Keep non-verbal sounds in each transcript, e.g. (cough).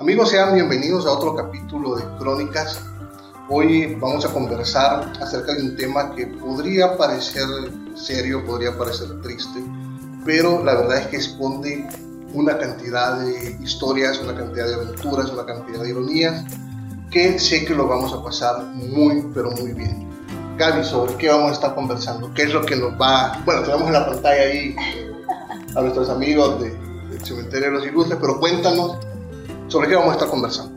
Amigos, sean bienvenidos a otro capítulo de Crónicas. Hoy vamos a conversar acerca de un tema que podría parecer serio, podría parecer triste, pero la verdad es que esconde una cantidad de historias, una cantidad de aventuras, una cantidad de ironías que sé que lo vamos a pasar muy, pero muy bien. Gaby, ¿sobre qué vamos a estar conversando? ¿Qué es lo que nos va...? Bueno, tenemos en la pantalla ahí a nuestros amigos de, del Cementerio de los Ilustres, pero cuéntanos sobre qué vamos a estar conversando.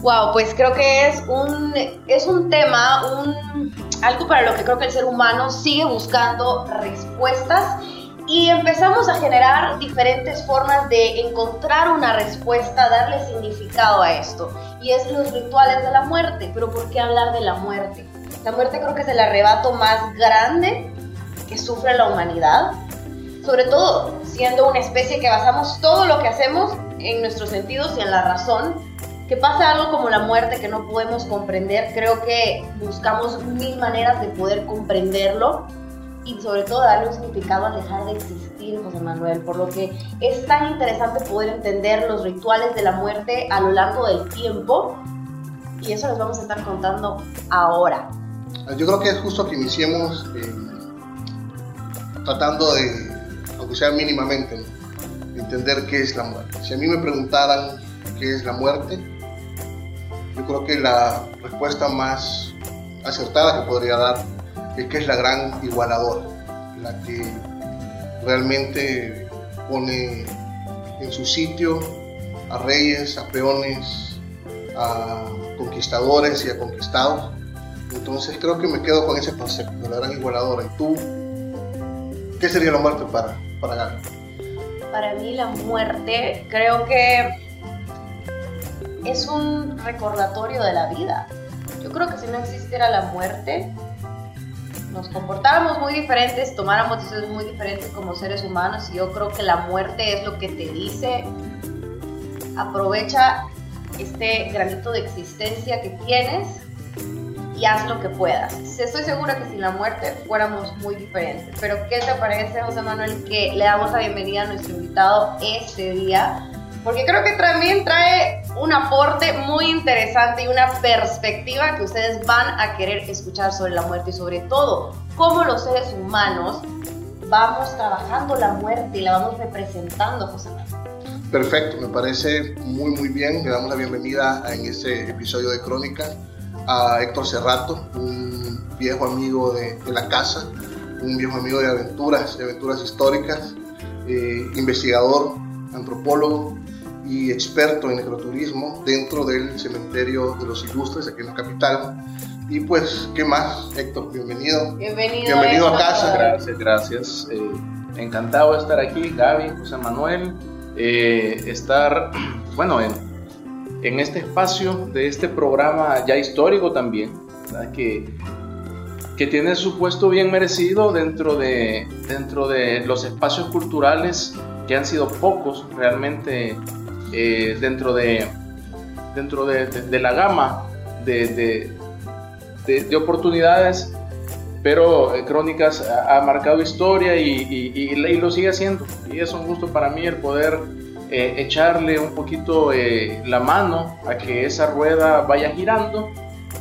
Wow, pues creo que es un, es un tema, un, algo para lo que creo que el ser humano sigue buscando respuestas y empezamos a generar diferentes formas de encontrar una respuesta, darle significado a esto. Y es los rituales de la muerte. Pero ¿por qué hablar de la muerte? La muerte creo que es el arrebato más grande que sufre la humanidad. Sobre todo siendo una especie que basamos todo lo que hacemos en nuestros sentidos y en la razón. Que pasa algo como la muerte que no podemos comprender, creo que buscamos mil maneras de poder comprenderlo y sobre todo darle un significado al dejar de existir, José Manuel, por lo que es tan interesante poder entender los rituales de la muerte a lo largo del tiempo y eso les vamos a estar contando ahora. Yo creo que es justo que iniciemos eh, tratando de, aunque sea mínimamente, entender qué es la muerte. Si a mí me preguntaran qué es la muerte, yo creo que la respuesta más acertada que podría dar es que es la gran igualadora, la que realmente pone en su sitio a reyes, a peones, a conquistadores y a conquistados. Entonces creo que me quedo con ese concepto de la gran igualadora. ¿Y tú qué sería la muerte para, para? Para mí la muerte creo que es un recordatorio de la vida. Yo creo que si no existiera la muerte, nos comportáramos muy diferentes, tomáramos decisiones muy diferentes como seres humanos y yo creo que la muerte es lo que te dice, aprovecha este granito de existencia que tienes haz lo que puedas. Estoy segura que sin la muerte fuéramos muy diferentes. Pero ¿qué te parece, José Manuel, que le damos la bienvenida a nuestro invitado este día? Porque creo que también trae un aporte muy interesante y una perspectiva que ustedes van a querer escuchar sobre la muerte y sobre todo cómo los seres humanos vamos trabajando la muerte y la vamos representando, José Manuel. Perfecto, me parece muy muy bien. Le damos la bienvenida en este episodio de Crónica a Héctor Cerrato, un viejo amigo de, de la casa, un viejo amigo de aventuras, de aventuras históricas, eh, investigador, antropólogo, y experto en necroturismo dentro del cementerio de los ilustres aquí en la capital. Y pues, ¿qué más, Héctor? Bienvenido. Bienvenido. Bienvenido a casa. Gracias, gracias. Eh, encantado de estar aquí, Gaby, José Manuel. Eh, estar, (clears throat) bueno, en, en, este espacio de este programa ya histórico también. Que, que tiene su puesto bien merecido dentro de, dentro de los espacios culturales que han sido pocos realmente eh, dentro, de, dentro de, la gama de, de oportunidades, pero eh, Crónicas ha, marcado historia y, y, y, lo sigue haciendo. Y es un gusto para mí el poder eh, echarle un poquito eh, la mano a que esa rueda vaya girando.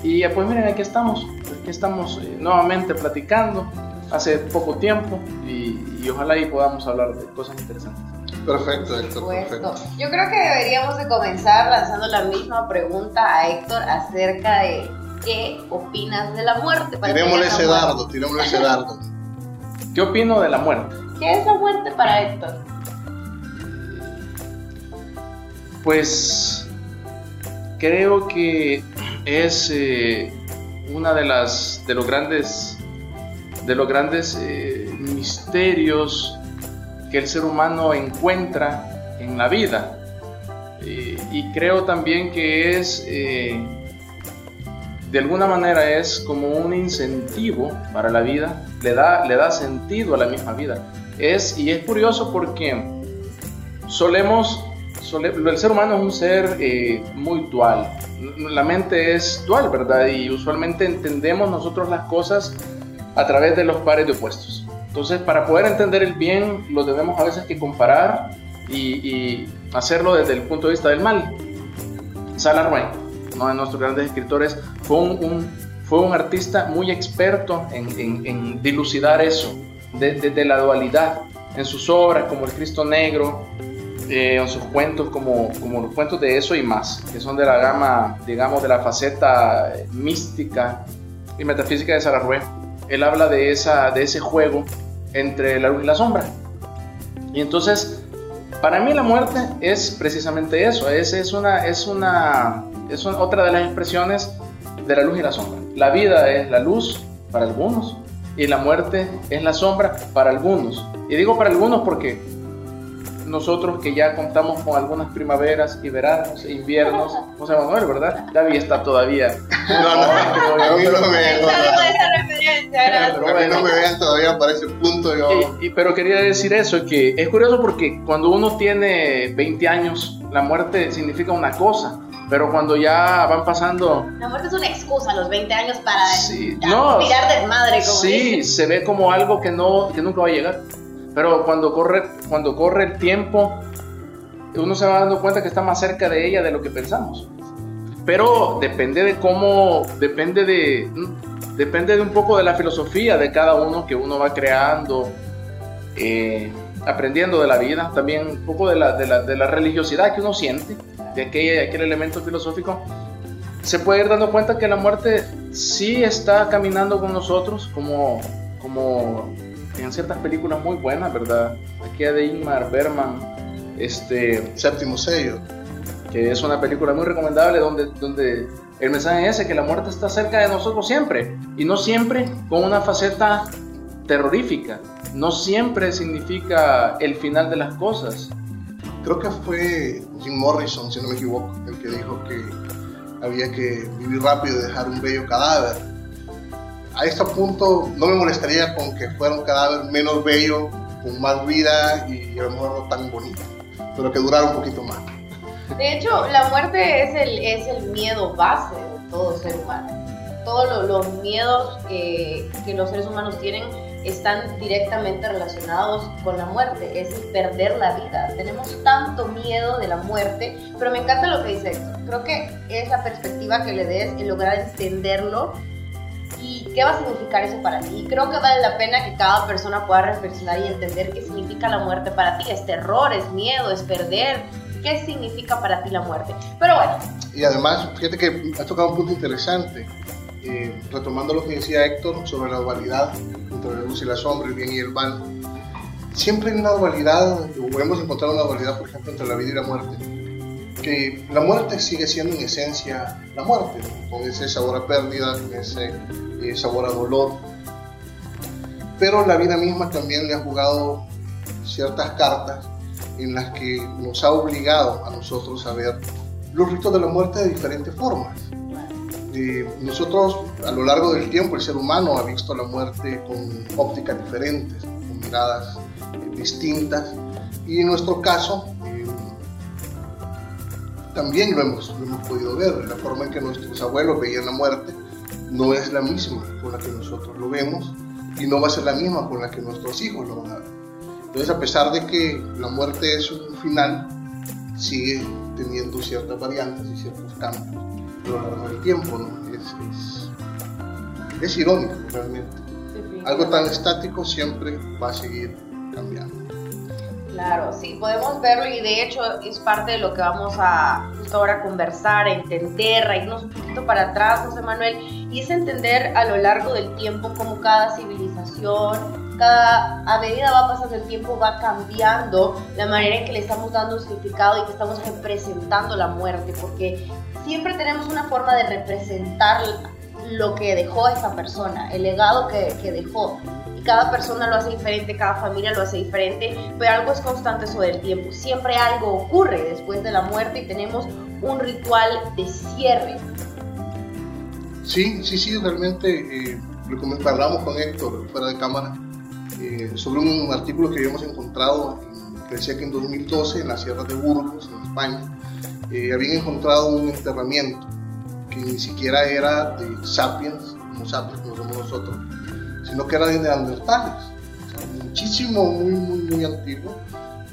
Y pues miren, aquí estamos, aquí estamos eh, nuevamente platicando hace poco tiempo y, ojalá y podamos hablar de cosas interesantes. Perfecto, Héctor. Perfecto. Yo creo que deberíamos de comenzar lanzando la misma pregunta a Héctor acerca de qué opinas de la muerte. Tirémosle ese dardo, tirémosle ese dardo. ¿Qué opino de la muerte? ¿Qué es la muerte para Héctor? Pues creo que es eh, una de las de los grandes de los grandes eh, misterios que el ser humano encuentra en la vida. Eh, y creo también que es, eh, de alguna manera es como un incentivo para la vida, le da, le da sentido a la misma vida. Es, y es curioso porque solemos, sole, el ser humano es un ser eh, muy dual, la mente es dual, ¿verdad? Y usualmente entendemos nosotros las cosas a través de los pares de opuestos. Entonces, para poder entender el bien, lo tenemos a veces que comparar y, hacerlo desde el punto de vista del mal. Salarway, uno de nuestros grandes escritores, fue un, fue un artista muy experto en, dilucidar eso, desde de, la dualidad, en sus obras como El Cristo Negro, eh, en sus cuentos como, como los cuentos de eso y más, que son de la gama, digamos, de la faceta mística y metafísica de Salarway. Él habla de, esa, de ese juego entre la luz y la sombra. Y entonces para mí la muerte es precisamente eso, es, es, una, es, una, es otra de las expresiones de la luz y la sombra. La vida es la luz para algunos y la muerte es la sombra para algunos. Y digo para algunos porque nosotros que ya contamos con algunas primaveras y veranos e inviernos, José Manuel, ¿verdad? David está todavía. No, no, a mí no me, no me vean todavía para ese punto. Y, pero quería decir eso, que es curioso porque cuando uno tiene 20 años, la muerte significa una cosa, pero cuando ya van pasando... La muerte es una excusa a los 20 años para sí, no, mirar desmadre. Como sí, se ve como algo que, no, que nunca va a llegar. Pero cuando corre, cuando corre el tiempo, uno se va dando cuenta que está más cerca de ella de lo que pensamos. Pero depende de cómo, depende de, depende de un poco de la filosofía de cada uno que uno va creando, eh, aprendiendo de la vida, también un poco de la, de la, de la religiosidad que uno siente, de aquel, aquel elemento filosófico. Se puede ir dando cuenta que la muerte sí está caminando con nosotros como, como en ciertas películas muy buenas, ¿verdad? Aquí de Ingmar Berman, este... Séptimo sello. Que es una película muy recomendable donde, donde el mensaje es que la muerte está cerca de nosotros siempre. Y no siempre con una faceta terrorífica. No siempre significa el final de las cosas. Creo que fue Jim Morrison, si no me equivoco, el que dijo que había que vivir rápido y dejar un bello cadáver a este punto no me molestaría con que fuera un cadáver menos bello, con más vida y a lo mejor no tan bonito, pero que durara un poquito más. De hecho, la muerte es el, es el miedo base de todo ser humano. Todos los, miedos que, que los seres humanos tienen están directamente relacionados con la muerte, es perder la vida. Tenemos tanto miedo de la muerte, pero me encanta lo que dice. Creo que es la perspectiva que le des y lograr entenderlo y qué va a significar eso para ti. Y creo que vale la pena que cada persona pueda reflexionar y entender qué significa la muerte para ti. Es terror, es miedo, es perder. ¿Qué significa para ti la muerte? Pero bueno. Y además, fíjate que has tocado un punto interesante. Eh, retomando lo que decía Héctor sobre la dualidad entre la luz y la sombra, el bien y el mal. Siempre hay una dualidad, o podemos encontrar una dualidad, por ejemplo, entre la vida y la muerte. Que la muerte sigue siendo en esencia la muerte, con ese sabor a pérdida, con ese eh, sabor a dolor. Pero la vida misma también le ha jugado ciertas cartas en las que nos ha obligado a nosotros a ver los ritos de la muerte de diferentes formas. Eh, nosotros a lo largo del tiempo el ser humano ha visto la muerte con ópticas diferentes, con miradas eh, distintas y en nuestro caso también lo hemos, lo hemos podido ver, la forma en que nuestros abuelos veían la muerte no es la misma con la que nosotros lo vemos y no va a ser la misma con la que nuestros hijos lo van a ver. Entonces, a pesar de que la muerte es un final, sigue teniendo ciertas variantes y ciertos cambios a lo largo del tiempo, ¿no? Es, es, irónico realmente. Algo tan estático siempre va a seguir cambiando. Claro, sí, podemos verlo y de hecho es parte de lo que vamos a justo ahora conversar, entender, irnos un poquito para atrás, José Manuel, y es entender a lo largo del tiempo cómo cada civilización, cada, a medida va pasando el tiempo va cambiando la manera en que le estamos dando un significado y que estamos representando la muerte, porque siempre tenemos una forma de representar lo que dejó esa persona, el legado que, que dejó cada persona lo hace diferente, cada familia lo hace diferente, pero algo es constante sobre el tiempo. Siempre algo ocurre después de la muerte y tenemos un ritual de cierre. Sí, sí, sí, realmente eh, hablamos con Héctor fuera de cámara eh, sobre un artículo que habíamos encontrado que decía que en 2012 en la Sierra de Burgos, en España, eh, habían encontrado un enterramiento que ni siquiera era de sapiens, como sapiens como somos nosotros, sino que era de neandertales, muchísimo, muy, muy, muy antiguo,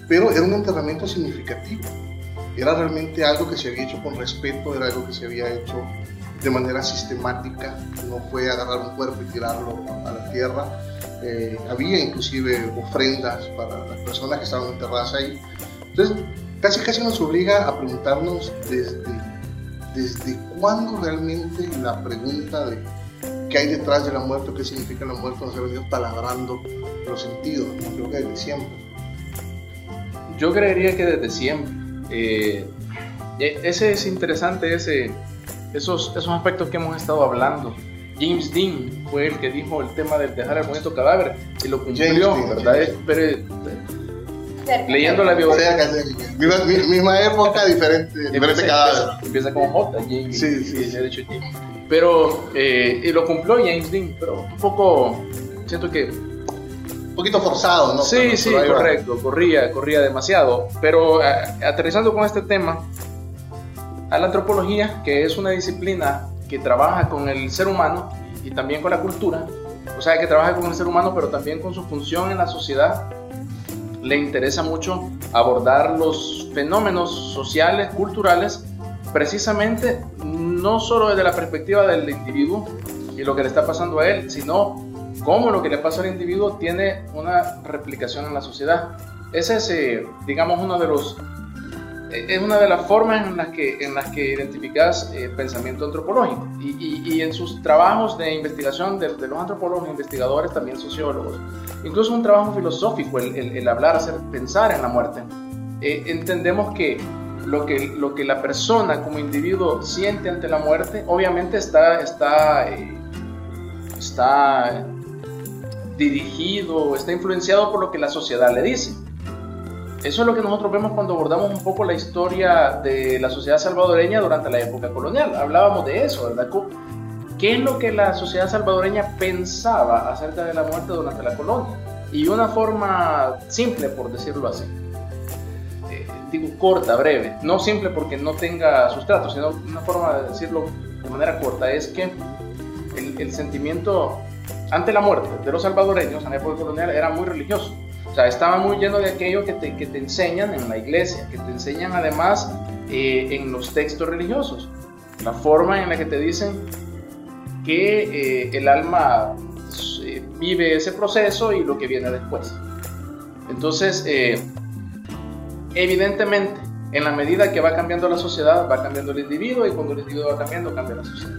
pero era un enterramiento significativo. era realmente algo que se había hecho con respeto, era algo que se había hecho de manera sistemática, no fue agarrar un cuerpo y tirarlo a la tierra. Eh, había inclusive ofrendas para las personas que estaban enterradas ahí. Entonces, casi casi nos obliga a preguntarnos desde, desde cuándo realmente la pregunta de qué hay detrás de la muerte, qué significa la muerte, nos ha venido taladrando los sentidos. Creo que desde siempre. Yo creería que desde siempre. Eh, ese es interesante, ese, esos, esos aspectos que hemos estado hablando. James Dean fue el que dijo el tema de dejar el bonito cadáver y lo cumplió, ¿verdad? Pero, leyendo la biografía. Misma, misma época, diferente, diferente cadáver. Empieza como J, James. Sí, sí, sí. Dicho Pero, eh, y lo cumplió James Dean, pero un poco, siento que un poquito forzado, ¿no? Sí, sí, correcto, corría, corría demasiado. Pero eh, aterrizando con este tema, a la antropología, que es una disciplina que trabaja con el ser humano y también con la cultura, o sea, que trabaja con el ser humano, pero también con su función en la sociedad, le interesa mucho abordar los fenómenos sociales, culturales, precisamente no solo desde la perspectiva del individuo y lo que le está pasando a él, sino cómo lo que le pasa al individuo tiene una replicación en la sociedad. Ese es, eh, digamos, uno de los es una de las formas en las que, en las que identificas el eh, pensamiento antropológico. Y, y, en sus trabajos de investigación de, los antropólogos, investigadores, también sociólogos, incluso un trabajo filosófico, el, el, hablar, hacer pensar en la muerte, eh, entendemos que lo, que lo que la persona como individuo siente ante la muerte, obviamente está, está, eh, está dirigido, está influenciado por lo que la sociedad le dice. Eso es lo que nosotros vemos cuando abordamos un poco la historia de la sociedad salvadoreña durante la época colonial. Hablábamos de eso, ¿verdad? ¿Qué es lo que la sociedad salvadoreña pensaba acerca de la muerte durante la colonia? Y una forma simple, por decirlo así, digo corta, breve, no simple porque no tenga sustrato, sino una forma de decirlo de manera corta, es que el, el sentimiento ante la muerte de los salvadoreños en la época colonial era muy religioso o sea, estaba muy lleno de aquello que te, que te enseñan en la iglesia, que te enseñan además eh, en los textos religiosos. La forma en la que te dicen que eh, el alma eh, vive ese proceso y lo que viene después. Entonces, evidentemente, en la medida que va cambiando la sociedad, va cambiando el individuo y cuando el individuo va cambiando, cambia la sociedad.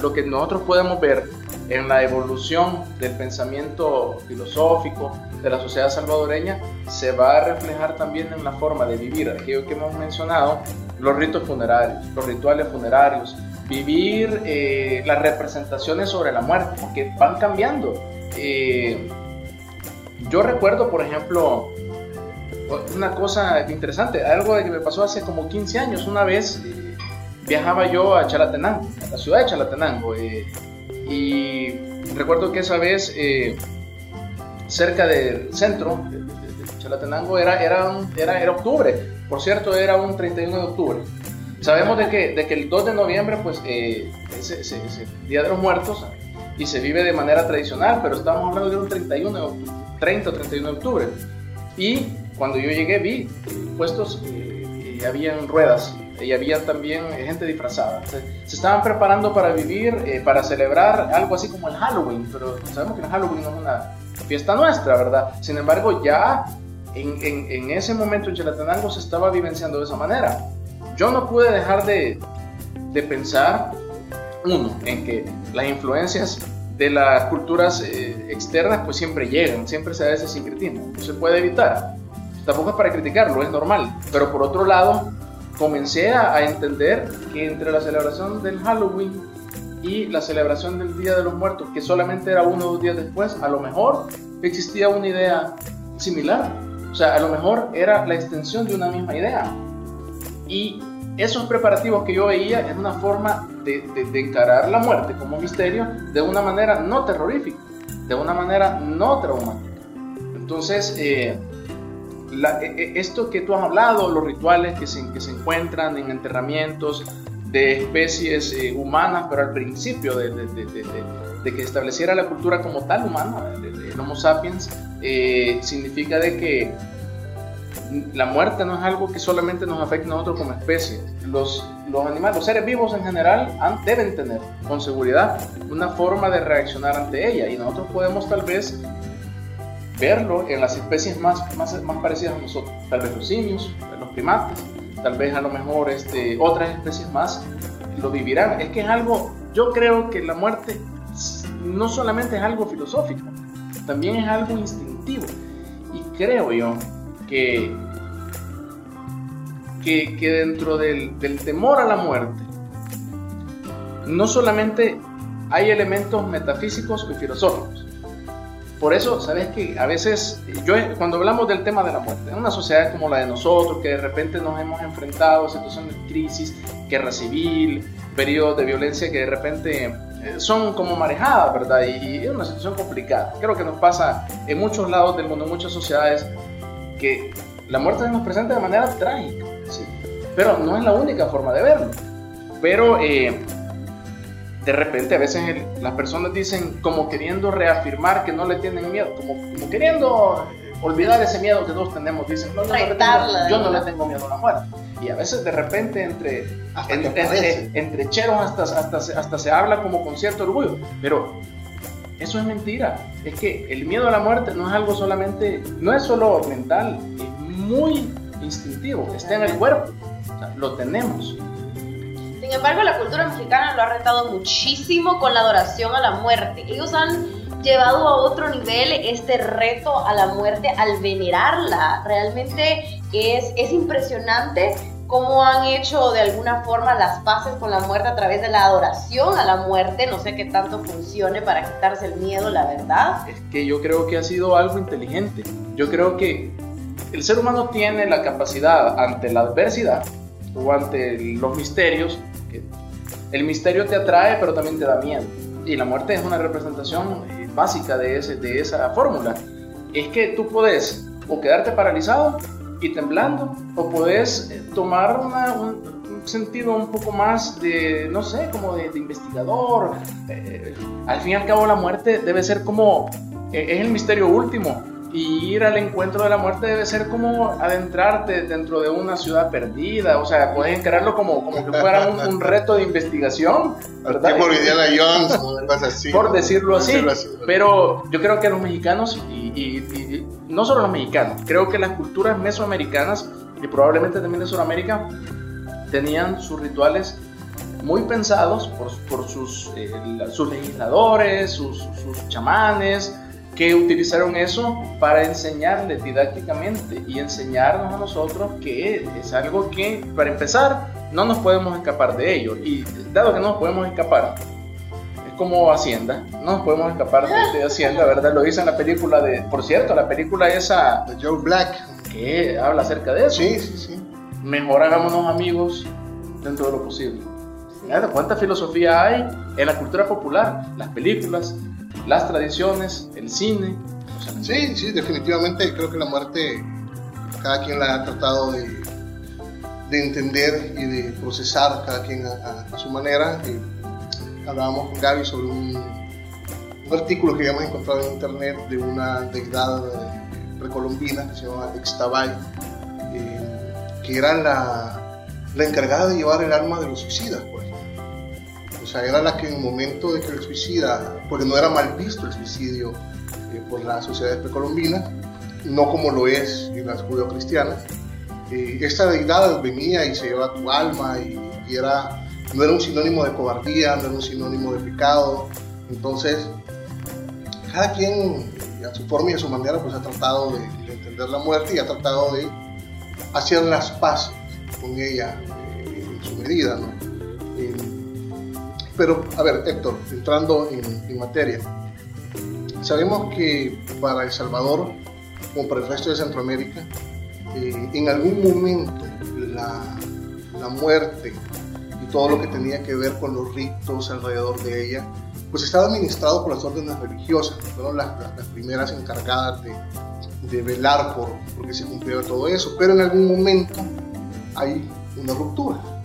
Lo que nosotros podemos ver en la evolución del pensamiento filosófico de la sociedad salvadoreña se va a reflejar también en la forma de vivir aquello que hemos mencionado, los ritos funerarios, los rituales funerarios, vivir eh, las representaciones sobre la muerte, que van cambiando. Eh, yo recuerdo, por ejemplo, una cosa interesante, algo que me pasó hace como 15 años, una vez eh, viajaba yo a Chalatenango, a la ciudad de Chalatenango, y recuerdo que esa vez, eh, cerca del centro de, Chalatenango, era, era, era, era, octubre. Por cierto, era un 31 de octubre. Sabemos de que, de que el 2 de noviembre, pues, eh, es, el Día de los Muertos y se vive de manera tradicional, pero estamos hablando de un 31 de octubre, 30 o 31 de octubre. Y cuando yo llegué vi puestos eh, y habían ruedas y había también gente disfrazada. Se, estaban preparando para vivir, eh, para celebrar algo así como el Halloween, pero sabemos que el Halloween no es una fiesta nuestra, ¿verdad? Sin embargo, ya en, en, ese momento en Chalatenango se estaba vivenciando de esa manera. Yo no pude dejar de, de pensar, uno, en que las influencias de las culturas eh, externas pues siempre llegan, siempre se da ese sincretismo, no se puede evitar. Tampoco es para criticarlo, es normal, pero por otro lado, comencé a, entender que entre la celebración del Halloween y la celebración del Día de los Muertos, que solamente era uno o dos días después, a lo mejor existía una idea similar. O sea, a lo mejor era la extensión de una misma idea. Y esos preparativos que yo veía es una forma de, encarar la muerte como misterio de una manera no terrorífica, de una manera no traumática. Entonces, eh, e, e, esto que tú has hablado, los rituales que se, que se encuentran en enterramientos de especies eh, humanas, pero al principio de, de, de, de, que estableciera la cultura como tal humana, el Homo sapiens, eh, significa de que la muerte no es algo que solamente nos afecte a nosotros como especie. Los, los animales, los seres vivos en general deben tener con seguridad una forma de reaccionar ante ella y nosotros podemos tal vez verlo en las especies más, más, más parecidas a nosotros, tal vez los simios, los primates, tal vez a lo mejor este, otras especies más lo vivirán. Es que es algo, yo creo que la muerte no solamente es algo filosófico, también es algo instintivo. Y creo yo que, que, dentro del, del temor a la muerte, no solamente hay elementos metafísicos y filosóficos. Por eso, sabes que a veces, yo cuando hablamos del tema de la muerte, en una sociedad como la de nosotros, que de repente nos hemos enfrentado a situaciones de crisis, guerra civil, periodos de violencia que de repente eh, son como marejadas, ¿verdad? Y, es una situación complicada. Creo que nos pasa en muchos lados del mundo, en muchas sociedades, que la muerte se nos presenta de manera trágica, sí. pero no es la única forma de verlo. Pero eh, de repente a veces las personas dicen como queriendo reafirmar que no le tienen miedo, como, como queriendo olvidar ese miedo que todos tenemos, dicen, no, no, no tengo, yo no le tengo miedo a la muerte. Y a veces de repente entre, entre, entre, cheros hasta, hasta, hasta se habla como con cierto orgullo, pero eso es mentira. Es que el miedo a la muerte no es algo solamente, no es solo mental, es muy instintivo, está en el cuerpo, lo tenemos. Sin embargo, la cultura mexicana lo ha retado muchísimo con la adoración a la muerte. Ellos han llevado a otro nivel este reto a la muerte al venerarla. Realmente es, es impresionante cómo han hecho de alguna forma las paces con la muerte a través de la adoración a la muerte. No sé qué tanto funcione para quitarse el miedo, la verdad. Es que yo creo que ha sido algo inteligente. Yo creo que el ser humano tiene la capacidad ante la adversidad o ante los misterios. El misterio te atrae, pero también te da miedo. Y la muerte es una representación eh, básica de, ese, de esa fórmula. Es que tú puedes o quedarte paralizado y temblando, o puedes eh, tomar un, sentido un poco más de, no sé, como de, investigador. Eh, al fin y al cabo la muerte debe ser como, es el misterio último. Y ir al encuentro de la muerte debe ser como adentrarte dentro de una ciudad perdida. O sea, puedes encararlo como, como que fuera un, reto de investigación. ¿verdad? Jones, así, por decirlo así. Pero yo creo que los mexicanos, y no solo los mexicanos, creo que las culturas mesoamericanas y probablemente también de Sudamérica tenían sus rituales muy pensados por, por sus, eh, sus legisladores, sus, sus, chamanes, que utilizaron eso para enseñarles didácticamente y enseñarnos a nosotros que es algo que, para empezar, no nos podemos escapar de ello. Y dado que no nos podemos escapar, como Hacienda. No nos podemos escapar de, Hacienda, ¿verdad? Lo dice en la película de. Por cierto, la película esa. De Joe Black. Que habla acerca de eso. Sí, sí, sí. Mejor hagámonos amigos dentro de lo posible. ¿Cuánta filosofía hay en la cultura popular? Las películas, las tradiciones, el cine. sí, sí, definitivamente creo que la muerte, cada quien la ha tratado de, de entender y de procesar, cada quien a, su manera hablábamos con Gaby sobre un, artículo que habíamos encontrado en internet de una deidad eh, precolombina que se llama Ixtabay, eh, que era la, la, encargada de llevar el alma de los suicidas. Era la que en el momento de que el suicida, porque no era mal visto el suicidio eh, por las sociedades precolombinas, no como lo es en las judeocristianas, esta deidad venía y se llevaba tu alma y, era no era un sinónimo de cobardía, no era un sinónimo de pecado. Entonces, cada quien a su forma y a su manera pues ha tratado de, entender la muerte y ha tratado de hacer las paces con ella eh, en su medida. ¿no? Pero, a ver, Héctor, entrando en, materia, sabemos que para El Salvador, como para el resto de Centroamérica, eh, en algún momento la, la muerte todo lo que tenía que ver con los ritos alrededor de ella, pues estaba administrado por las órdenes religiosas, fueron las, las, primeras encargadas de, de velar por, por que se cumpliera todo eso, pero en algún momento hay una ruptura.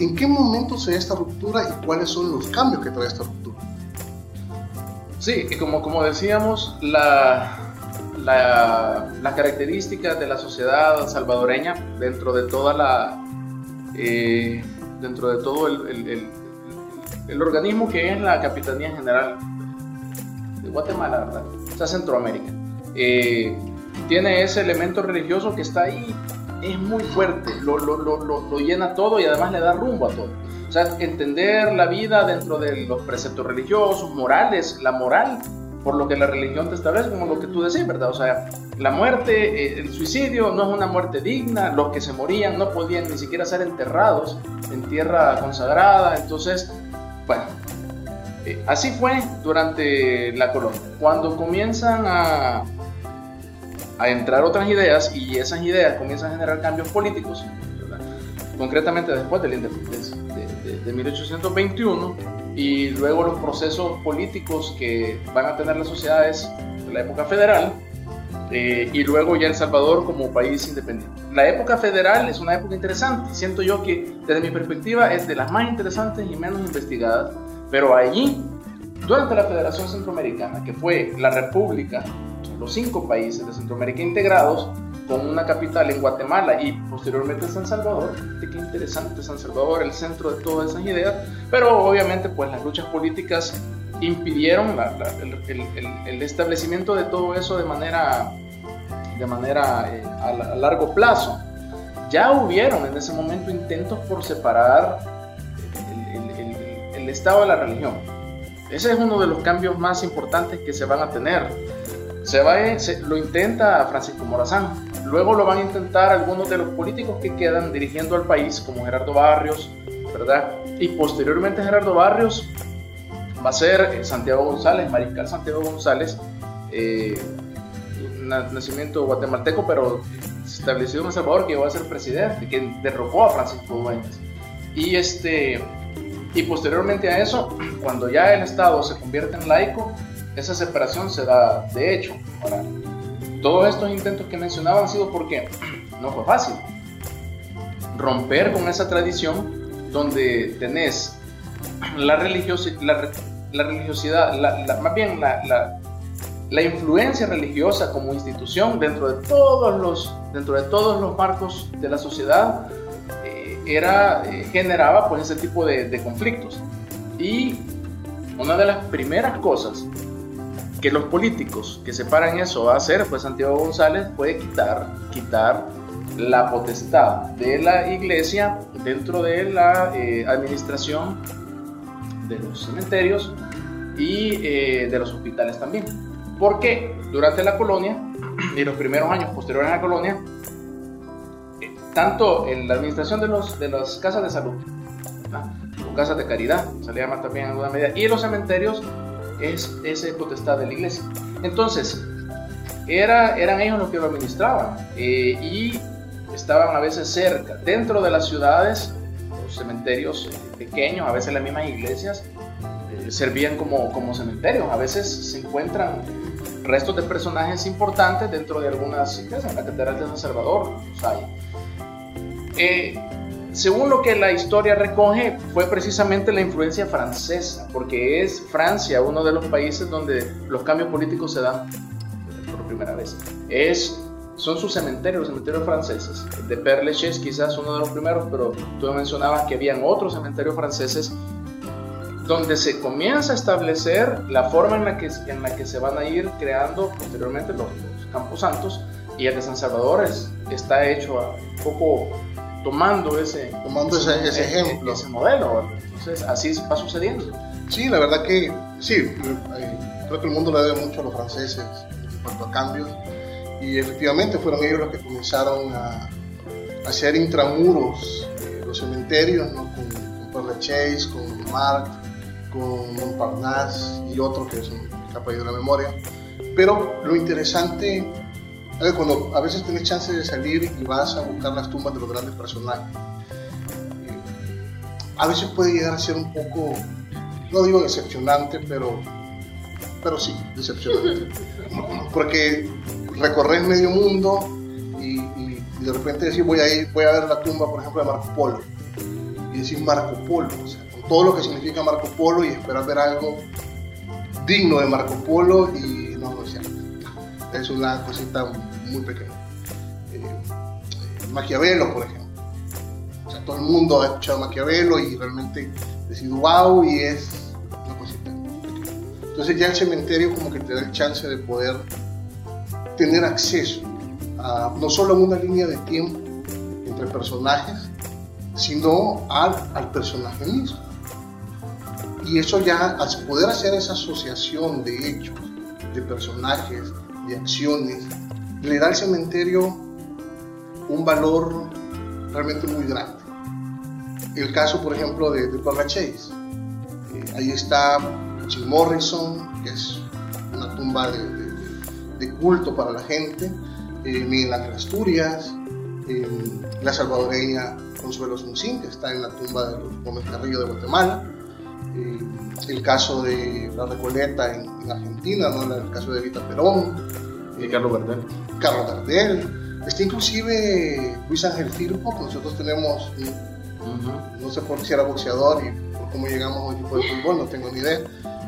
¿En qué momento se da esta ruptura y cuáles son los cambios que trae esta ruptura? Sí, como, como decíamos, la, las características de la sociedad salvadoreña dentro de toda la eh, dentro de todo el, el, organismo que es la Capitanía General de Guatemala, ¿verdad? O sea, Centroamérica. Eh, tiene ese elemento religioso que está ahí, es muy fuerte, lo, lo, lo, lo, llena todo y además le da rumbo a todo. O sea, entender la vida dentro de los preceptos religiosos, morales, la moral por lo que la religión te establece, como lo que tú decís, ¿verdad? O sea, la muerte, eh, el suicidio no es una muerte digna, los que se morían no podían ni siquiera ser enterrados en tierra consagrada, entonces, bueno, eh, así fue durante la colonia. Cuando comienzan a, a entrar otras ideas y esas ideas comienzan a generar cambios políticos, concretamente después de, de, de 1821, y luego los procesos políticos que van a tener las sociedades de la época federal eh, y luego ya El Salvador como país independiente. La época federal es una época interesante, siento yo que desde mi perspectiva es de las más interesantes y menos investigadas, pero allí, durante la Federación Centroamericana, que fue la república, los cinco países de Centroamérica integrados, con una capital en Guatemala y posteriormente San Salvador. Qué interesante San Salvador, el centro de todas esas ideas, pero obviamente pues las luchas políticas impidieron el, establecimiento de todo eso de manera, de manera eh, a, largo plazo. Ya hubieron en ese momento intentos por separar el Estado de la religión. Ese es uno de los cambios más importantes que se van a tener. Se, va, lo intenta Francisco Morazán, Luego lo van a intentar algunos de los políticos que quedan dirigiendo al país, como Gerardo Barrios, ¿verdad? Y posteriormente Gerardo Barrios va a ser eh, Santiago González, Mariscal Santiago González, eh, nacimiento guatemalteco, pero establecido en El Salvador, que va a ser presidente, que derrocó a Francisco Dueñas. Y, este, y posteriormente a eso, (clears throat) cuando ya el Estado se convierte en laico, esa separación se da de hecho. Ahora, todos estos intentos que mencionaba han sido porque (clears throat) no fue fácil. Romper con esa tradición donde tenés (clears throat) la, la, religiosidad, más bien la, influencia religiosa como institución dentro de todos los, dentro de todos los marcos de la sociedad, eh, era, eh, generaba pues ese tipo de conflictos. Y una de las primeras cosas que los políticos que separan eso a hacer, pues Santiago González puede quitar, quitar la potestad de la iglesia dentro de la eh, administración de los cementerios y eh, de los hospitales también. Porque durante la colonia y los primeros años posteriores a la colonia, eh, tanto en la administración de, los, de las casas de salud, o casas de caridad, se le llama también en alguna medida, y los cementerios, es, esa potestad de la iglesia. Entonces, era, eran ellos los que lo administraban eh, y estaban a veces cerca, dentro de las ciudades, los cementerios pequeños, a veces las mismas iglesias, eh, servían como, como cementerios. A veces se encuentran restos de personajes importantes dentro de algunas iglesias, en la Catedral de San Salvador hay. Eh, según lo que la historia recoge, fue precisamente la influencia francesa, porque es Francia uno de los países donde los cambios políticos se dan por primera vez. Es, son sus cementerios, los cementerios franceses. El de Père Lachaise quizás uno de los primeros, pero tú mencionabas que habían otros cementerios franceses donde se comienza a establecer la forma en la que, en la que se van a ir creando posteriormente los, campos santos y el de San Salvador está hecho a un poco tomando ese, tomando ese, ese, ejemplo. Ese modelo. Entonces, así va sucediendo. Sí, la verdad que sí, eh, creo que el mundo le debe mucho a los franceses en cuanto a cambios. Y efectivamente fueron ellos los que comenzaron a, hacer intramuros eh, los cementerios, ¿no? con, con Chase, con Marc, con Montparnasse y otros que son capaz de la memoria. Pero lo interesante cuando a veces tienes chance de salir y vas a buscar las tumbas de los grandes personajes, eh, a veces puede llegar a ser un poco, no digo decepcionante, pero, pero sí, decepcionante. (laughs) Porque recorres medio mundo y, de repente decir voy a ir, voy a ver la tumba, por ejemplo, de Marco Polo. Y decir Marco Polo, o sea, con todo lo que significa Marco Polo y esperar ver algo digno de Marco Polo y es una cosita muy pequeña. Eh, Maquiavelo, por ejemplo. O sea, todo el mundo ha escuchado Maquiavelo y realmente decir wow y es una cosita. Entonces ya el cementerio como que te da el chance de poder tener acceso a no solo una línea de tiempo entre personajes, sino al, al personaje mismo. Y eso ya, al poder hacer esa asociación de hechos, de personajes, de acciones, le da al cementerio un valor realmente muy grande. El caso, por ejemplo, de, de Chase. Eh, ahí está Jim Morrison, que es una tumba de, de, culto para la gente. Eh, Miguel Ángel Asturias, eh, la salvadoreña Consuelo Suncín, que está en la tumba de los Gómez Carrillo de Guatemala. Eh, el caso de la Recoleta en, en Argentina, ¿no? el caso de Evita Perón. Y Carlos Gardel. Carlos Gardel. Está inclusive Luis Ángel Firpo, que nosotros tenemos, un, uh -huh. no sé por si era boxeador y por cómo llegamos a un equipo de fútbol, no tengo ni idea.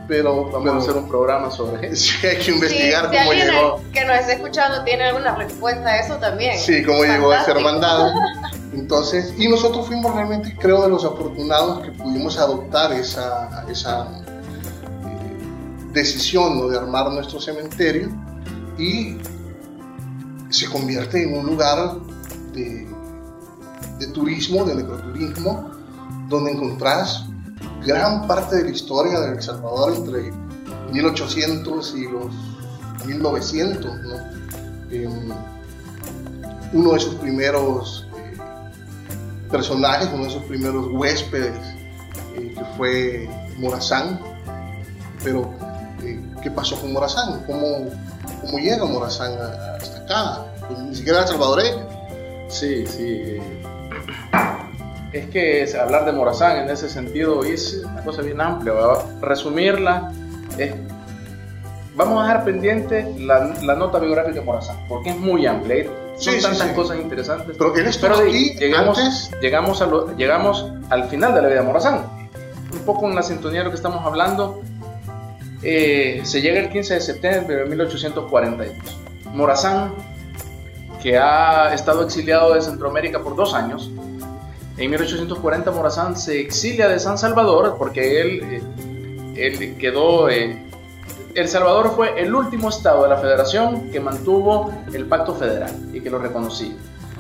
Pero vamos pero, a hacer un programa sobre (laughs) eso. Sí, hay que investigar sí, cómo si llegó. que nos esté escuchando tiene alguna respuesta a eso también. Sí, cómo llegó esa hermandad. (laughs) Entonces, y nosotros fuimos realmente, creo, de los afortunados que pudimos adoptar esa, esa eh, decisión de armar nuestro cementerio y se convierte en un lugar de, turismo, de necroturismo, donde encontrás gran parte de la historia de El Salvador entre 1800 y los 1900, ¿no? uno de sus primeros personajes, uno de sus primeros huéspedes, eh, que fue Morazán. Pero, eh, ¿qué pasó con Morazán? ¿Cómo, cómo llega Morazán hasta acá? Pues, ni siquiera era salvadoreño. Sí, sí. Es que hablar de Morazán en ese sentido es una cosa bien amplia. ¿verdad? Resumirla es vamos a dejar pendiente la, la, nota biográfica de Morazán, porque es muy amplia. Son sí, tantas sí, sí. cosas interesantes. Pero él estuvo aquí llegamos, antes. Llegamos, a lo, llegamos al final de la vida de Morazán. Un poco en la sintonía de lo que estamos hablando. Eh, se llega el 15 de septiembre de 1842. Morazán, que ha estado exiliado de Centroamérica por dos años, en 1840 Morazán se exilia de San Salvador porque él, eh, él quedó... Eh, el Salvador fue el último estado de la federación que mantuvo el pacto federal y que lo reconocía.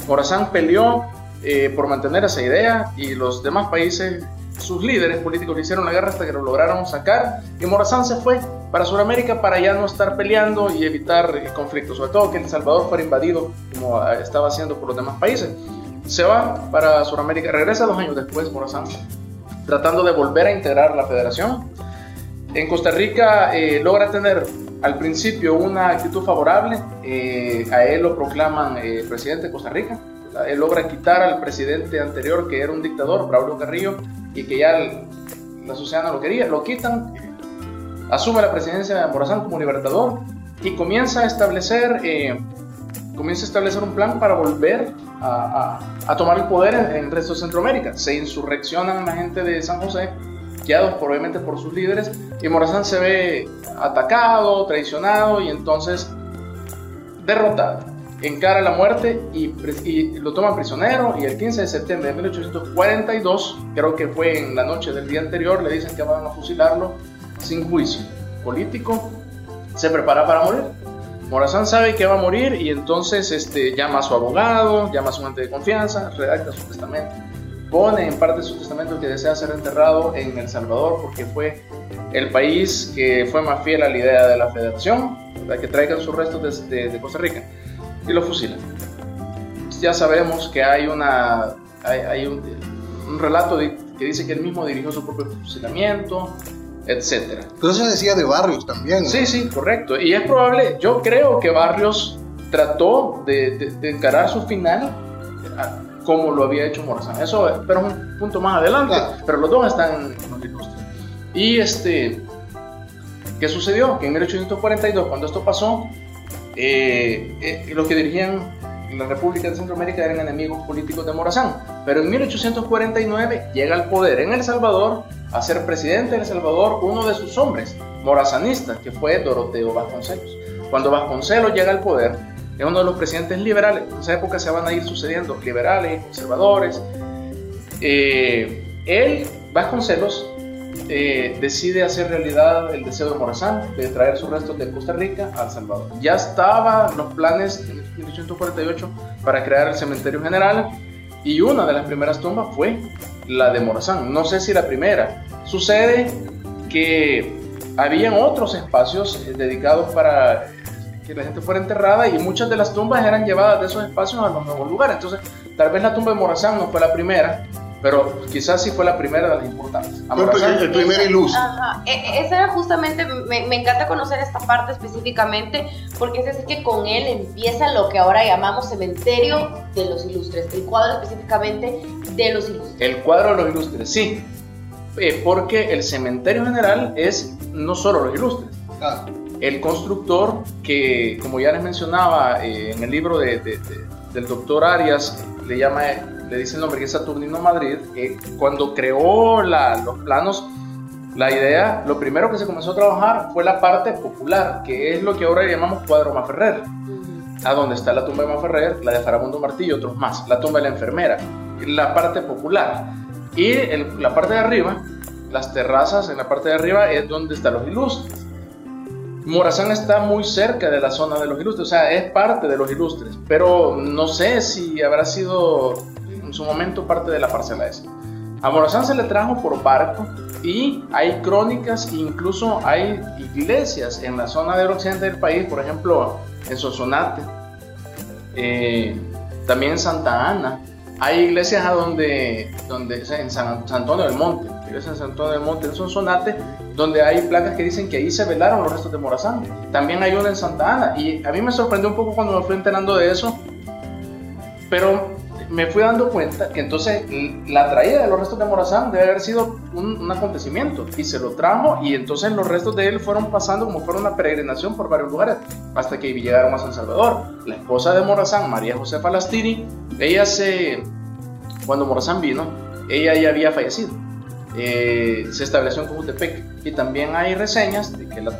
Morazán peleó eh, por mantener esa idea y los demás países, sus líderes políticos le hicieron la guerra hasta que lo lograron sacar y Morazán se fue para Sudamérica para ya no estar peleando y evitar eh, conflictos, sobre todo que El Salvador fuera invadido como eh, estaba haciendo por los demás países. Se va para Sudamérica, regresa dos años después Morazán, tratando de volver a integrar la federación en Costa Rica eh, logra tener al principio una actitud favorable, eh, a él lo proclaman eh, presidente de Costa Rica, él logra quitar al presidente anterior que era un dictador, Braulio Carrillo, y que ya la sociedad no lo quería, lo quitan, asume la presidencia de Morazán como libertador y comienza a establecer, comienza a establecer un plan para volver a tomar el poder en, en el resto de Centroamérica. Se insurreccionan la gente de San José, guiados probablemente por sus líderes, y Morazán se ve atacado, traicionado y entonces derrotado. Encara la muerte y, y, lo toman prisionero y el 15 de septiembre de 1842, creo que fue en la noche del día anterior, le dicen que van a fusilarlo sin juicio político, se prepara para morir. Morazán sabe que va a morir y entonces este, llama a su abogado, llama a su gente de confianza, redacta su testamento pone en parte de su testamento que desea ser enterrado en El Salvador porque fue el país que fue más fiel a la idea de la federación, para que traigan sus restos de, de, de, Costa Rica y lo fusilan. Ya sabemos que hay, una, hay, hay un, un, relato de, que dice que él mismo dirigió su propio fusilamiento, etc. Pero eso decía de Barrios también. ¿no? Sí, sí, correcto. Y es probable, yo creo que Barrios trató de encarar su final como lo había hecho Morazán. Eso, pero es un punto más adelante. Claro. Pero los dos están en los ilustres. Y este, ¿qué sucedió? Que en 1842, cuando esto pasó, eh, eh, los que dirigían la República de Centroamérica eran enemigos políticos de Morazán. Pero en 1849 llega al poder en El Salvador a ser presidente de El Salvador uno de sus hombres, morazanistas, que fue Doroteo Vasconcelos. Cuando Vasconcelos llega al poder, es uno de los presidentes liberales. En esa época se van a ir sucediendo liberales conservadores. Eh, él, Vasconcelos, eh, decide hacer realidad el deseo de Morazán de traer sus restos de Costa Rica a El Salvador. Ya estaban los planes en 1848 para crear el cementerio general y una de las primeras tumbas fue la de Morazán. No sé si la primera. Sucede que habían otros espacios eh, dedicados para que la gente fuera enterrada y muchas de las tumbas eran llevadas de esos espacios a los nuevos lugares. Entonces, tal vez la tumba de Morazán no fue la primera, pero quizás sí fue la primera de las importantes. Fue el primer ilustre. E, e, esa era justamente, me, me, encanta conocer esta parte específicamente, porque es decir que con él empieza lo que ahora llamamos cementerio de los ilustres, el cuadro específicamente de los ilustres. El cuadro de los ilustres, sí, eh, porque el cementerio general es no solo los ilustres. Ah. El constructor, que como ya les mencionaba eh, en el libro de, del doctor Arias, le llama le dice el nombre que es Saturnino Madrid, eh, cuando creó los planos, la idea, lo primero que se comenzó a trabajar fue la parte popular, que es lo que ahora llamamos cuadro Maferrer, a donde está la tumba de Maferrer, la de Farabundo Martillo y otros más, la tumba de la enfermera, la parte popular. Y en la parte de arriba, las terrazas en la parte de arriba es donde están los ilustres. Morazán está muy cerca de la zona de los ilustres, o sea, es parte de los ilustres, pero no sé si habrá sido en su momento parte de la parcela esa. A Morazán se le trajo por barco y hay crónicas, incluso hay iglesias en la zona del occidente del país, por ejemplo, en Sonsonate, eh, también en Santa Ana, hay iglesias a donde, donde en San, Antonio del Monte, iglesia en San Antonio del Monte, en Sonsonate, donde hay placas que dicen que ahí se velaron los restos de Morazán. También hay una en Santa Ana. Y a mí me sorprendió un poco cuando me fui enterando de eso, pero me fui dando cuenta que entonces la traída de los restos de Morazán debe haber sido un, acontecimiento y se lo trajo y entonces los restos de él fueron pasando como fuera una peregrinación por varios lugares hasta que llegaron a San Salvador. La esposa de Morazán, María Josefa Lastiri, ella se, cuando Morazán vino, ella ya había fallecido. Eh, se estableció en Cojutepec y también hay reseñas de que el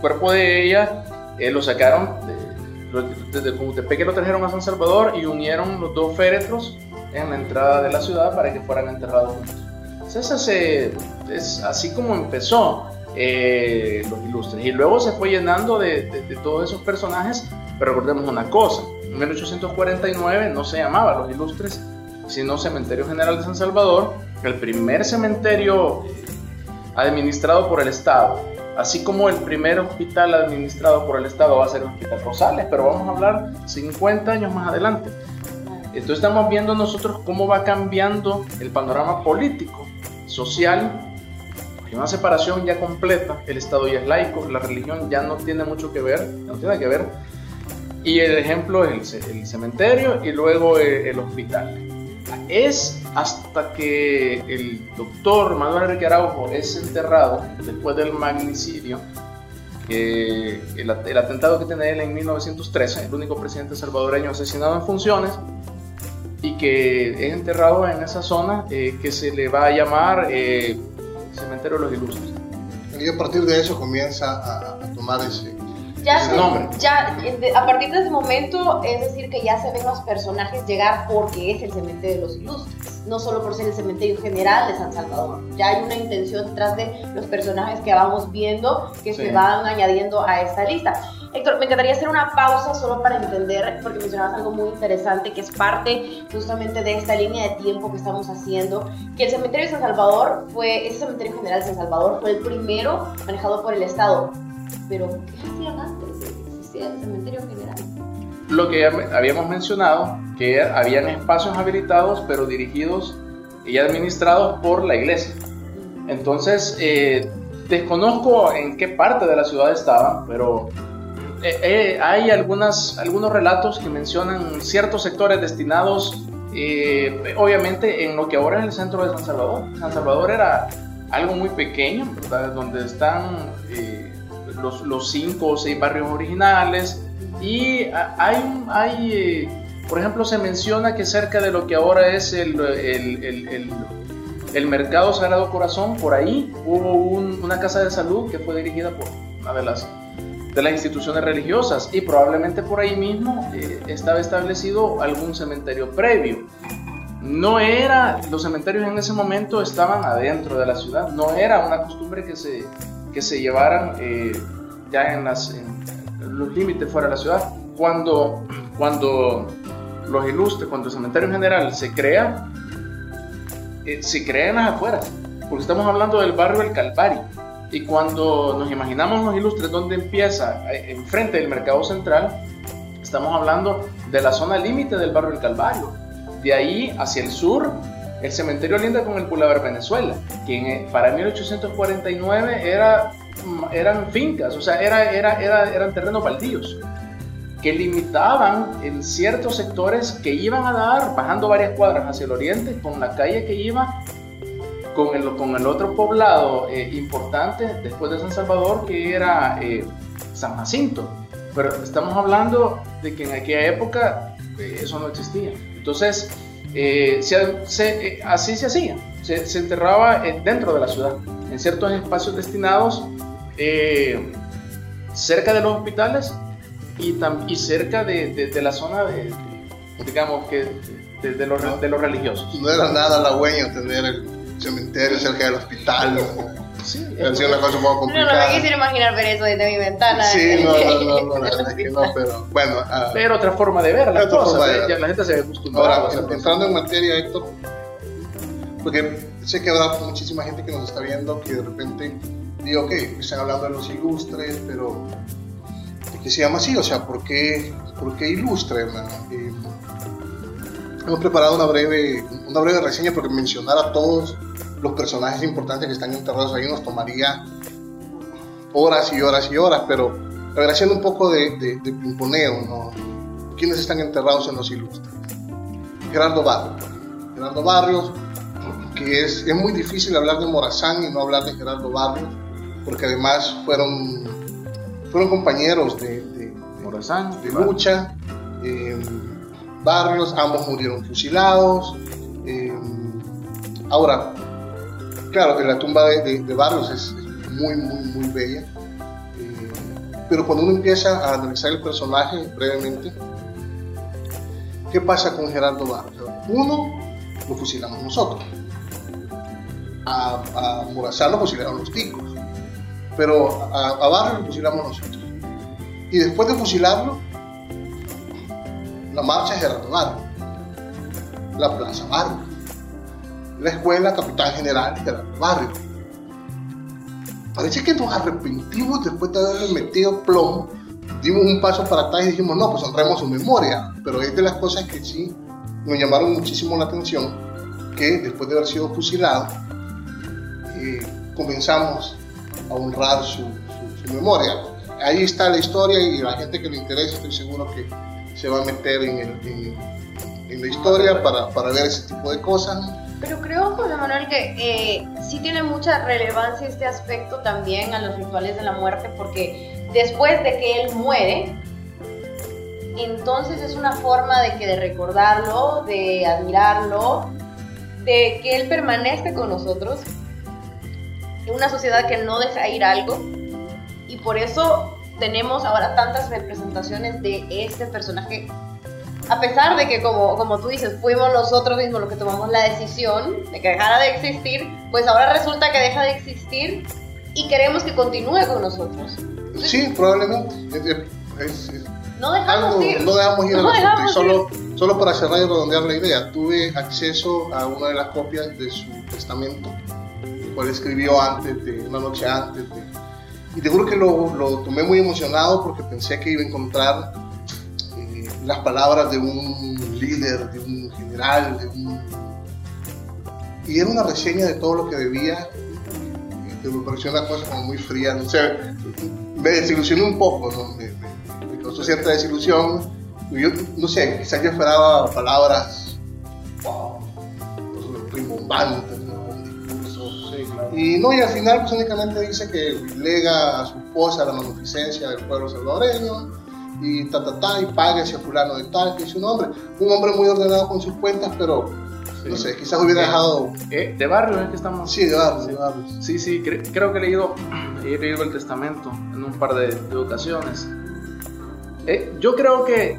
cuerpo de ella eh, lo sacaron de, desde Cojutepec lo trajeron a San Salvador y unieron los dos féretros en la entrada de la ciudad para que fueran enterrados juntos. Entonces, es así como empezó eh, los ilustres. Y luego se fue llenando de, de, todos esos personajes, pero recordemos una cosa, en 1849 no se llamaba los ilustres, sino Cementerio General de San Salvador, el primer cementerio administrado por el Estado Así como el primer hospital administrado por el Estado va a ser el Hospital Rosales, pero vamos a hablar 50 años más adelante. Entonces estamos viendo nosotros cómo va cambiando el panorama político, social. Hay una separación ya completa, el Estado ya es laico, la religión ya no tiene mucho que ver, no tiene que ver. Y el ejemplo es el, cementerio y luego el hospital es hasta que el doctor Manuel Enrique Araujo es enterrado después del magnicidio, el, atentado que tiene él en 1913, el único presidente salvadoreño asesinado en funciones, y que es enterrado en esa zona eh, que se le va a llamar eh, Cementerio de los Ilustres. Y a partir de eso comienza a, a tomar ese, ya, ya a partir de ese momento, es decir, que ya se ven los personajes llegar porque es el cementerio de los ilustres, no solo por ser el cementerio general de San Salvador. Ya hay una intención detrás de los personajes que vamos viendo que se van añadiendo a esta lista. Héctor, me encantaría hacer una pausa solo para entender, porque mencionabas algo muy interesante que es parte justamente de esta línea de tiempo que estamos haciendo, que el cementerio de San Salvador fue, ese cementerio general de San Salvador fue el primero manejado por el Estado pero, ¿qué hacían antes existía el cementerio general? Lo que habíamos mencionado, que habían espacios habilitados, pero dirigidos y administrados por la iglesia. Entonces, eh, desconozco en qué parte de la ciudad estaban, pero eh, eh, hay algunas, algunos relatos que mencionan ciertos sectores destinados, obviamente, en lo que ahora es el centro de San Salvador. San Salvador era algo muy pequeño, ¿verdad? donde están los, los cinco o seis barrios originales. Y hay, hay eh, por ejemplo, se menciona que cerca de lo que ahora es el, el, el, el Mercado Sagrado Corazón, por ahí hubo una casa de salud que fue dirigida por una de las de las instituciones religiosas y probablemente por ahí mismo eh, estaba establecido algún cementerio previo. No era, los cementerios en ese momento estaban adentro de la ciudad, no era una costumbre que se, que se llevaran eh, ya en, las, los límites fuera de la ciudad. Cuando, cuando los ilustres, cuando el cementerio en general se crea, eh, se crea en las afueras, porque estamos hablando del barrio El Calvario y cuando nos imaginamos los ilustres donde empieza, eh, enfrente del mercado central, estamos hablando de la zona límite del barrio del Calvario. De ahí hacia el sur, el cementerio linda con el Boulevard Venezuela, que para 1849 era, eran fincas, o sea, era, era, era, eran terrenos baldíos que limitaban en ciertos sectores que iban a dar, bajando varias cuadras hacia el oriente, con la calle que iba con el, con el otro poblado eh, importante después de San Salvador, que era eh, San Jacinto. Pero estamos hablando de que en aquella época eh, eso no existía. Entonces, se, así se hacía. Se, se enterraba dentro de la ciudad, en ciertos espacios destinados cerca de los hospitales y, y cerca de, de, la zona de, digamos que de, de, los, de los religiosos. No era nada halagüeño tener el cementerio cerca del hospital. Sí, es una cosa un poco complicada. No, no me quisiera imaginar ver eso desde mi ventana. Sí, no, no, no, no, la verdad es que no, (laughs) pero bueno. Uh, pero otra forma de ver las cosas, de ver. la gente se ve acostumbrada. Ahora, entrando en materia, Héctor, porque sé que habrá muchísima gente que nos está viendo que de repente digo, ok, están hablando de los ilustres, pero ¿por qué se llama así? O sea, ¿por qué, por qué ilustre, hermano? Eh, hemos preparado una breve, una breve reseña porque mencionar a todos los personajes importantes que están enterrados ahí nos tomaría horas y horas y horas, pero haciendo un poco de, de, de pimponeo, ¿no? ¿Quiénes están enterrados en los ilustres? Gerardo Barrios. Gerardo Barrios, que es, es muy difícil hablar de Morazán y no hablar de Gerardo Barrios, porque además fueron, fueron compañeros de, de, Morazán, de lucha. Eh, Barrios, ambos murieron fusilados. Eh, ahora, Claro, la tumba de, Barrios es, muy, muy, muy bella. Eh, pero cuando uno empieza a analizar el personaje brevemente, ¿qué pasa con Gerardo Barrios? Uno, lo fusilamos nosotros. A, a Morazán lo fusilaron los ticos. Pero a, a Barrios lo fusilamos nosotros. Y después de fusilarlo, la marcha Gerardo Barrios. La plaza Barrios la escuela Capitán General Gerardo Barrio. Parece que nos arrepentimos después de haberle metido plomo, dimos un paso para atrás y dijimos, no, pues honremos su memoria. Pero es de las cosas que sí nos llamaron muchísimo la atención, que después de haber sido fusilado, eh, comenzamos a honrar su, memoria. Ahí está la historia y la gente que le interesa estoy seguro que se va a meter en, la historia para ver ese tipo de cosas pero creo, José Manuel, que eh, sí tiene mucha relevancia este aspecto también a los rituales de la muerte, porque después de que él muere, entonces es una forma de que de recordarlo, de admirarlo, de que él permanezca con nosotros, en una sociedad que no deja ir algo, y por eso tenemos ahora tantas representaciones de este personaje a pesar de que, como, como tú dices, fuimos nosotros mismos los que tomamos la decisión de que dejara de existir, pues ahora resulta que deja de existir y queremos que continúe con nosotros. Sí, probablemente. no dejamos ir. No dejamos ir no solo, solo para cerrar y redondear la idea, tuve acceso a una de las copias de su testamento, el cual escribió antes de, una noche antes y te juro que lo, lo tomé muy emocionado porque pensé que iba a encontrar las palabras de un líder, de un general, de un... Y era una reseña de todo lo que debía, y me pareció una cosa como muy fría, no sé, me desilusioné un poco, ¿no? me, causó cierta desilusión, yo, no sé, quizás yo esperaba palabras, wow, rimbombantes, Y no, y al final pues únicamente dice que lega a su esposa la magnificencia del pueblo salvadoreño, y ta, ta, ta, y pague ese fulano de tal, que es un hombre, un hombre muy ordenado con sus cuentas, pero No sé, quizás hubiera dejado... Eh, ¿De barrio es que estamos? Sí, de barrio, sí. de barrio. Sí, sí, creo que he leído, (clears throat) he leído el testamento en un par de, de ocasiones. Eh, yo creo que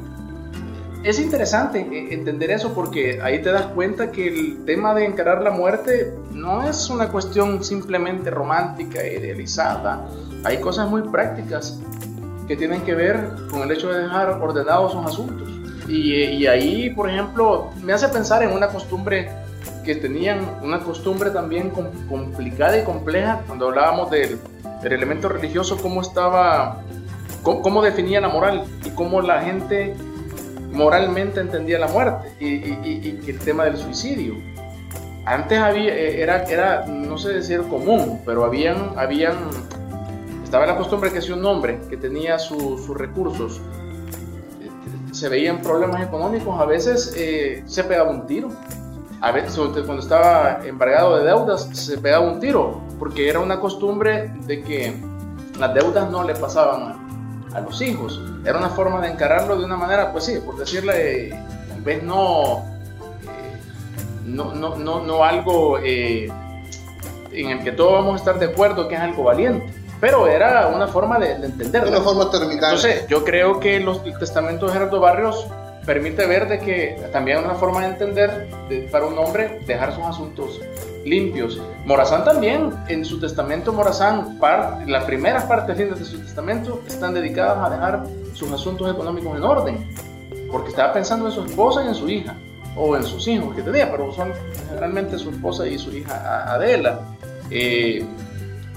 es interesante eh, entender eso porque ahí te das cuenta que el tema de encarar la muerte no es una cuestión simplemente romántica e idealizada. Hay cosas muy prácticas que tienen que ver con el hecho de dejar ordenados sus asuntos. Y, y ahí, por ejemplo, me hace pensar en una costumbre que tenían, una costumbre también complicada y compleja, cuando hablábamos del, del elemento religioso, cómo estaba, cómo, cómo definía la moral y cómo la gente moralmente entendía la muerte y, y, y, el tema del suicidio. Antes había, eh, era, era, no sé decir común, pero habían, habían, estaba la costumbre que si un hombre que tenía su, sus recursos eh, se veían problemas económicos, a veces eh, se pegaba un tiro. A veces cuando estaba embargado de deudas se pegaba un tiro, porque era una costumbre de que las deudas no le pasaban a los hijos. Era una forma de encararlo de una manera, pues sí, por decirle, tal vez no, eh, no, no, no, no, algo eh, en el que todos vamos a estar de acuerdo que es algo valiente. Pero era una forma de, de entenderlo. Una forma terminal. Entonces, yo creo que los, el testamento de Gerardo Barrios permite ver de que también es una forma de entender de, para un hombre dejar sus asuntos limpios. Morazán también, en su testamento Morazán, par, las primeras partes lindas de su testamento están dedicadas a dejar sus asuntos económicos en orden, porque estaba pensando en su esposa y en su hija, o en sus hijos que tenía, pero son generalmente su esposa y su hija Adela, eh,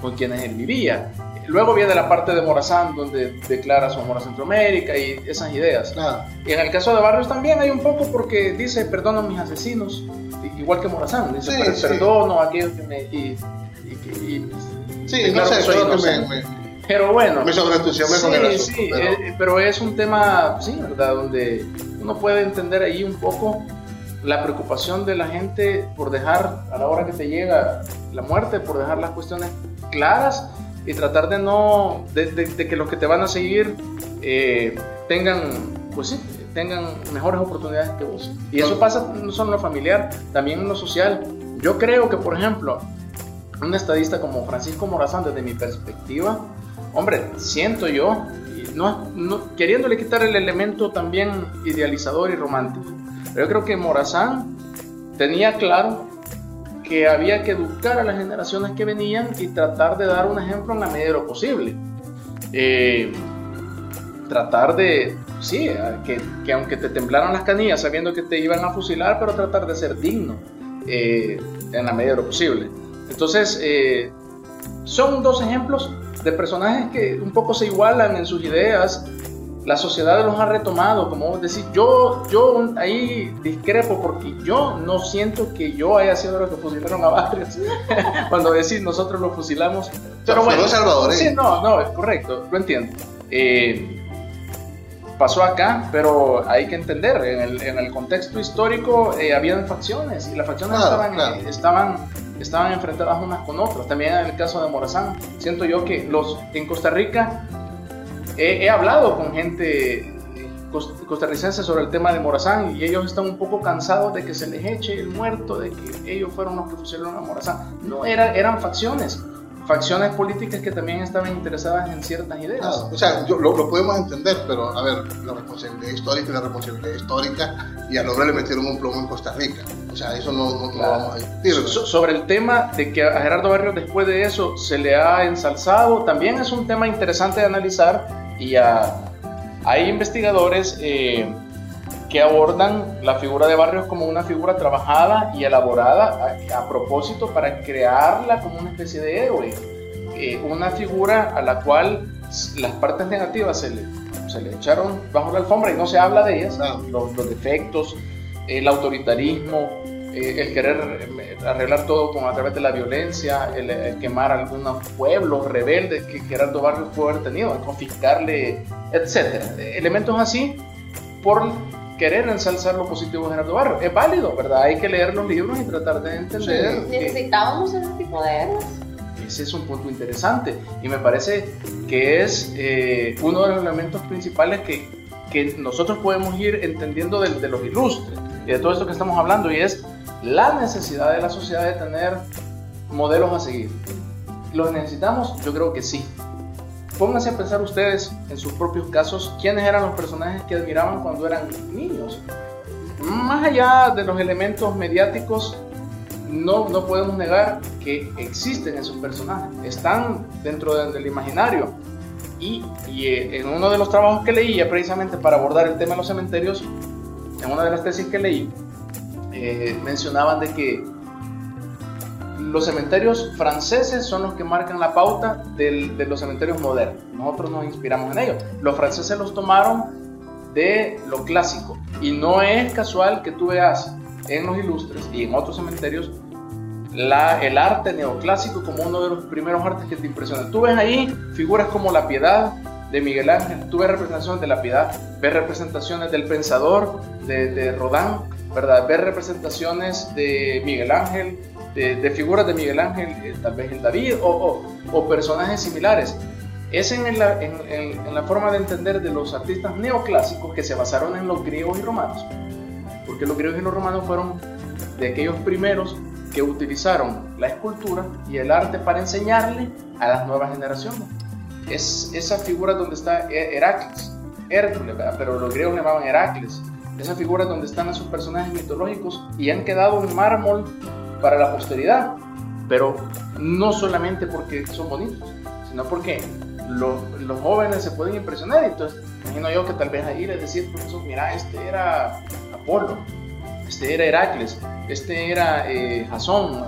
con quienes él vivía. Luego viene la parte de Morazán, donde declara su amor a Centroamérica y esas ideas. Claro. Y en el caso de Barrios también hay un poco porque dice, perdono a mis asesinos, igual que Morazán, dice, Sí, "Per- sí. perdono a aquellos que me... Y, y- y- Sí, no sé, que soy que me, inocente". me, Pero bueno, me sobreentusiasmé con el sí, asunto. sí, pero- eh, pero es un tema, sí, ¿verdad? Donde uno puede entender ahí un poco la preocupación de la gente por dejar, a la hora que te llega la muerte, por dejar las cuestiones claras y tratar de no, de, que los que te van a seguir eh, tengan, pues sí, tengan mejores oportunidades que vos. Y eso pasa no solo en lo familiar, también en lo social. Yo creo que, por ejemplo, un estadista como Francisco Morazán, desde mi perspectiva, hombre, siento yo, no, no- queriéndole quitar el elemento también idealizador y romántico, yo creo que Morazán tenía claro que había que educar a las generaciones que venían y tratar de dar un ejemplo en la medida de lo posible. Eh, tratar de, sí, que, que aunque te temblaran las canillas sabiendo que te iban a fusilar, pero tratar de ser digno eh, en la medida de lo posible. Entonces, eh, son dos ejemplos de personajes que un poco se igualan en sus ideas. La sociedad los ha retomado, como vos decís. Yo, yo ahí discrepo porque yo no siento que yo haya sido los que fusilaron a Barrios. (laughs) Cuando decís nosotros lo fusilamos. Pero bueno, un salvadoreño. sí, no, no, es correcto, lo entiendo. Eh, pasó acá, pero hay que entender, en el, en el contexto histórico eh, habían facciones y las facciones Claro, estaban, claro. eh, estaban, estaban enfrentadas unas con otras. También en el caso de Morazán, siento yo que los en Costa Rica he, he hablado con gente cos- costarricense sobre el tema de Morazán y ellos están un poco cansados de que se les eche el muerto, de que ellos fueron los que fusilaron a Morazán. No, era, eran facciones, facciones políticas que también estaban interesadas en ciertas ideas. Claro, o sea, yo- lo, lo podemos entender, pero a ver, la responsabilidad histórica la responsabilidad histórica, y al hombre le metieron un plomo en Costa Rica. O sea, eso no, no, no Claro. vamos a discutir. So- sobre el tema de que a Gerardo Barrios después de eso se le ha ensalzado, también es un tema interesante de analizar y ah, hay investigadores eh, que abordan la figura de Barrios como una figura trabajada y elaborada a, a propósito para crearla como una especie de héroe, Eh, una figura a la cual las partes negativas se le, se le echaron bajo la alfombra y no se habla de ellas, los, los defectos, el autoritarismo, eh, el querer eh, arreglar todo con, a través de la violencia, el, el quemar algunos pueblos rebeldes que Gerardo Barrios pudo haber tenido, el confiscarle. Eh, Elementos así por querer ensalzar lo positivo de Gerardo Barrios. Es válido, ¿verdad? Hay que leer los libros y tratar de entender Sí. Necesitábamos ese tipo de héroes. ese es un punto interesante y me parece que es eh, uno de los elementos principales que, que nosotros podemos ir entendiendo de, de los ilustres y de todo esto que estamos hablando y es la necesidad de la sociedad de tener modelos a seguir. ¿Los necesitamos? Yo creo que sí. Pónganse a pensar ustedes en sus propios casos quiénes eran los personajes que admiraban cuando eran niños. Más allá de los elementos mediáticos, no, no podemos negar que existen esos personajes, están dentro del imaginario. Y, eh, en uno de los trabajos que leía, precisamente para abordar el tema de los cementerios, en una de las tesis que leí, eh, mencionaban de que los cementerios franceses son los que marcan la pauta de los cementerios modernos. Nosotros nos inspiramos en ellos. Los franceses los tomaron de lo clásico. Y no es casual que tú veas en los ilustres y en otros cementerios la, el arte neoclásico como uno de los primeros artes que te impresionan. Tú ves ahí figuras como la piedad de Miguel Ángel, tú ves representaciones de la piedad, ves representaciones del pensador de, de Rodin, ¿verdad? Ves representaciones de Miguel Ángel, de, figuras de Miguel Ángel, eh, tal vez el David, o, o, personajes similares. Es en la, en, en, la, forma de entender de los artistas neoclásicos que se basaron en los griegos y romanos, porque los griegos y los romanos fueron de aquellos primeros que utilizaron la escultura y el arte para enseñarle a las nuevas generaciones. Es esa figura donde está Heracles, Hércules, pero los griegos le llamaban Heracles. Esa figura donde están esos personajes mitológicos y han quedado en mármol para la posteridad, pero no solamente porque son bonitos, sino porque los jóvenes se pueden impresionar. Entonces, imagino yo que tal vez ahí les decir, profesor, mira, este era Apolo, este era Heracles, este era eh, Jasón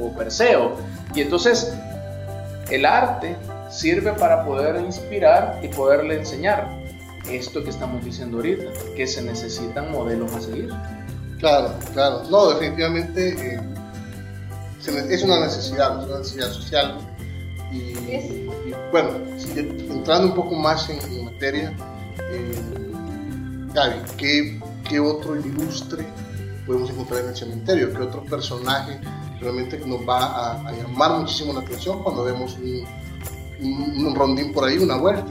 o, Perseo. Y entonces, el arte sirve para poder inspirar y poderle enseñar esto que estamos diciendo ahorita, que se necesitan modelos a seguir. Claro, claro. No, definitivamente eh, es una necesidad, es una necesidad social. Y, bueno, entrando un poco más en, materia, eh, Gaby, ¿qué, ¿qué, otro ilustre podemos encontrar en el cementerio? ¿Qué otro personaje realmente nos va a, llamar muchísimo la atención cuando vemos un, un rondín por ahí, una vuelta?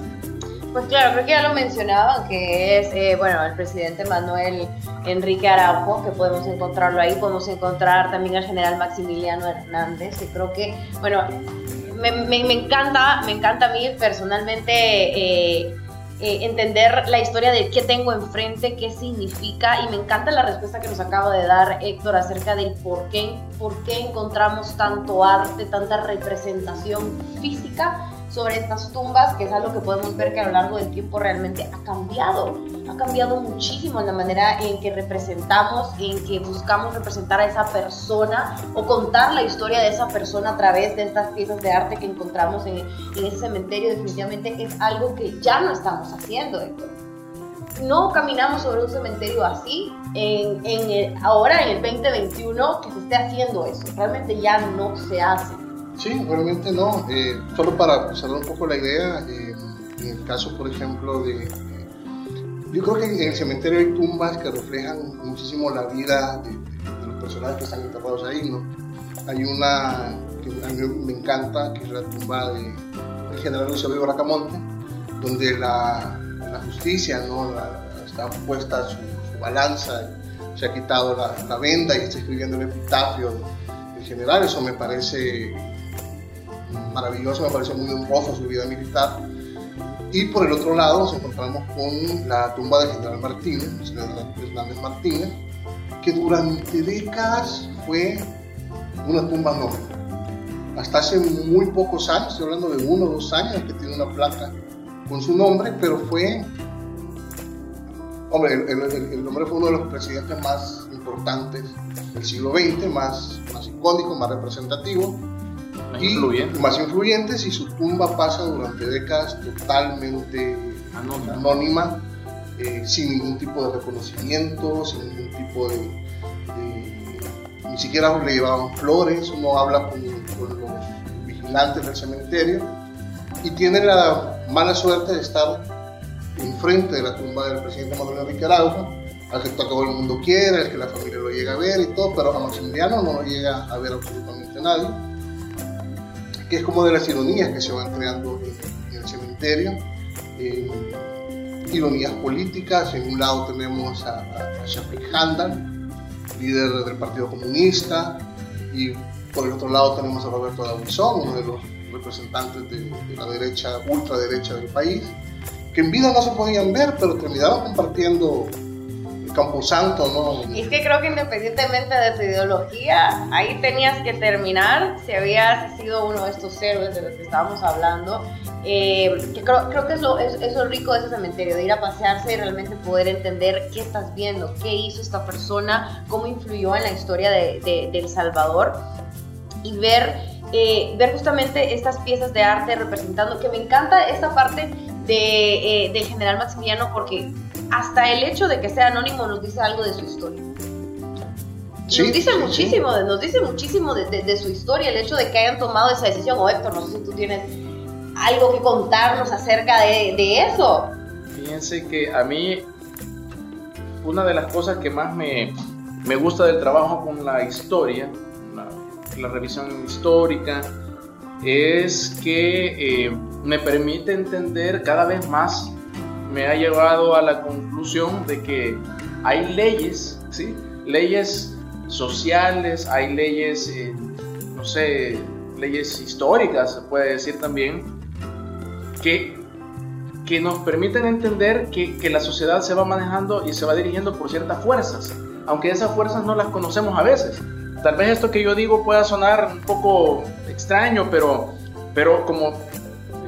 Pues claro, creo que ya lo mencionaban, que es, eh, bueno, el presidente Manuel Enrique Araujo, que podemos encontrarlo ahí, podemos encontrar también al general Maximiliano Hernández, que creo que, bueno, me, encanta, me encanta a mí personalmente eh, eh, entender la historia de qué tengo enfrente, qué significa, y me encanta la respuesta que nos acaba de dar Héctor acerca del por qué, por qué encontramos tanto arte, tanta representación física sobre estas tumbas, que es algo que podemos ver que a lo largo del tiempo realmente ha cambiado. Ha cambiado muchísimo en la manera en que representamos, en que buscamos representar a esa persona o contar la historia de esa persona a través de estas piezas de arte que encontramos en, en ese cementerio. Definitivamente es algo que ya no estamos haciendo, Héctor no caminamos sobre un cementerio así en, en ahora en el 2021 que se esté haciendo eso. Realmente ya no se hace. Sí, realmente no. Eh, solo para cerrar un poco la idea, eh, en el caso, por ejemplo, de... yo creo que en el cementerio hay tumbas que reflejan muchísimo la vida de, los personajes que están enterrados ahí, ¿no? Hay una que a mí me encanta, que es la tumba del general Eusebio Bracamonte, donde la, la justicia, ¿no? está puesta su, balanza, se ha quitado la, la, venda y está escribiendo el epitafio del general, eso me parece maravilloso, me parece muy honroso su vida militar. Y por el otro lado nos encontramos con la tumba del general Martínez, Hernández Martínez, que durante décadas fue una tumba noble. Hasta hace muy pocos años, estoy hablando de uno o dos años, que tiene una placa con su nombre, pero fue, hombre, el, el, hombre fue uno de los presidentes más importantes del siglo XX, más, más icónico, más representativo y más influyentes y su tumba pasa durante décadas totalmente anónima, eh, sin ningún tipo de reconocimiento, sin ningún tipo de, ni siquiera le llevaban flores, uno habla con, los vigilantes del cementerio y tiene la mala suerte de estar enfrente de la tumba del presidente Manuel Enrique Araujo, al que todo el mundo quiere, al que la familia lo llega a ver y todo, pero a Maximiliano no lo llega a ver absolutamente nadie que es como de las ironías que se van creando en, el cementerio. Eh, ironías políticas, en un lado tenemos a, a Shafiq Handal, líder del Partido Comunista, y por el otro lado tenemos a Roberto Davison, uno de los representantes de, de la derecha, ultraderecha del país, que en vida no se podían ver, pero terminaron compartiendo Camposanto, ¿no? Y es que creo que independientemente de tu ideología, ahí tenías que terminar si habías sido uno de estos héroes de los que estábamos hablando. Eh, que creo, creo, que es lo, es, lo rico de ese cementerio, de ir a pasearse y realmente poder entender qué estás viendo, qué hizo esta persona, cómo influyó en la historia de, Salvador y ver, eh, ver justamente estas piezas de arte representando, que me encanta esta parte eh, del general Maximiliano porque hasta el hecho de que sea anónimo nos dice algo de su historia. Sí, nos dice sí, muchísimo, sí. nos dice muchísimo de, de, de, su historia, el hecho de que hayan tomado esa decisión. O Héctor, no sé si tú tienes algo que contarnos acerca de, de eso. Fíjense que a mí una de las cosas que más me, me gusta del trabajo con la historia, la, la revisión histórica, es que eh, me permite entender cada vez más me ha llevado a la conclusión de que hay leyes, ¿sí? Leyes sociales, hay leyes, eh, no sé, leyes históricas, se puede decir también, que, que nos permiten entender que, que la sociedad se va manejando y se va dirigiendo por ciertas fuerzas, aunque esas fuerzas no las conocemos a veces. Tal vez esto que yo digo pueda sonar un poco extraño, pero, pero como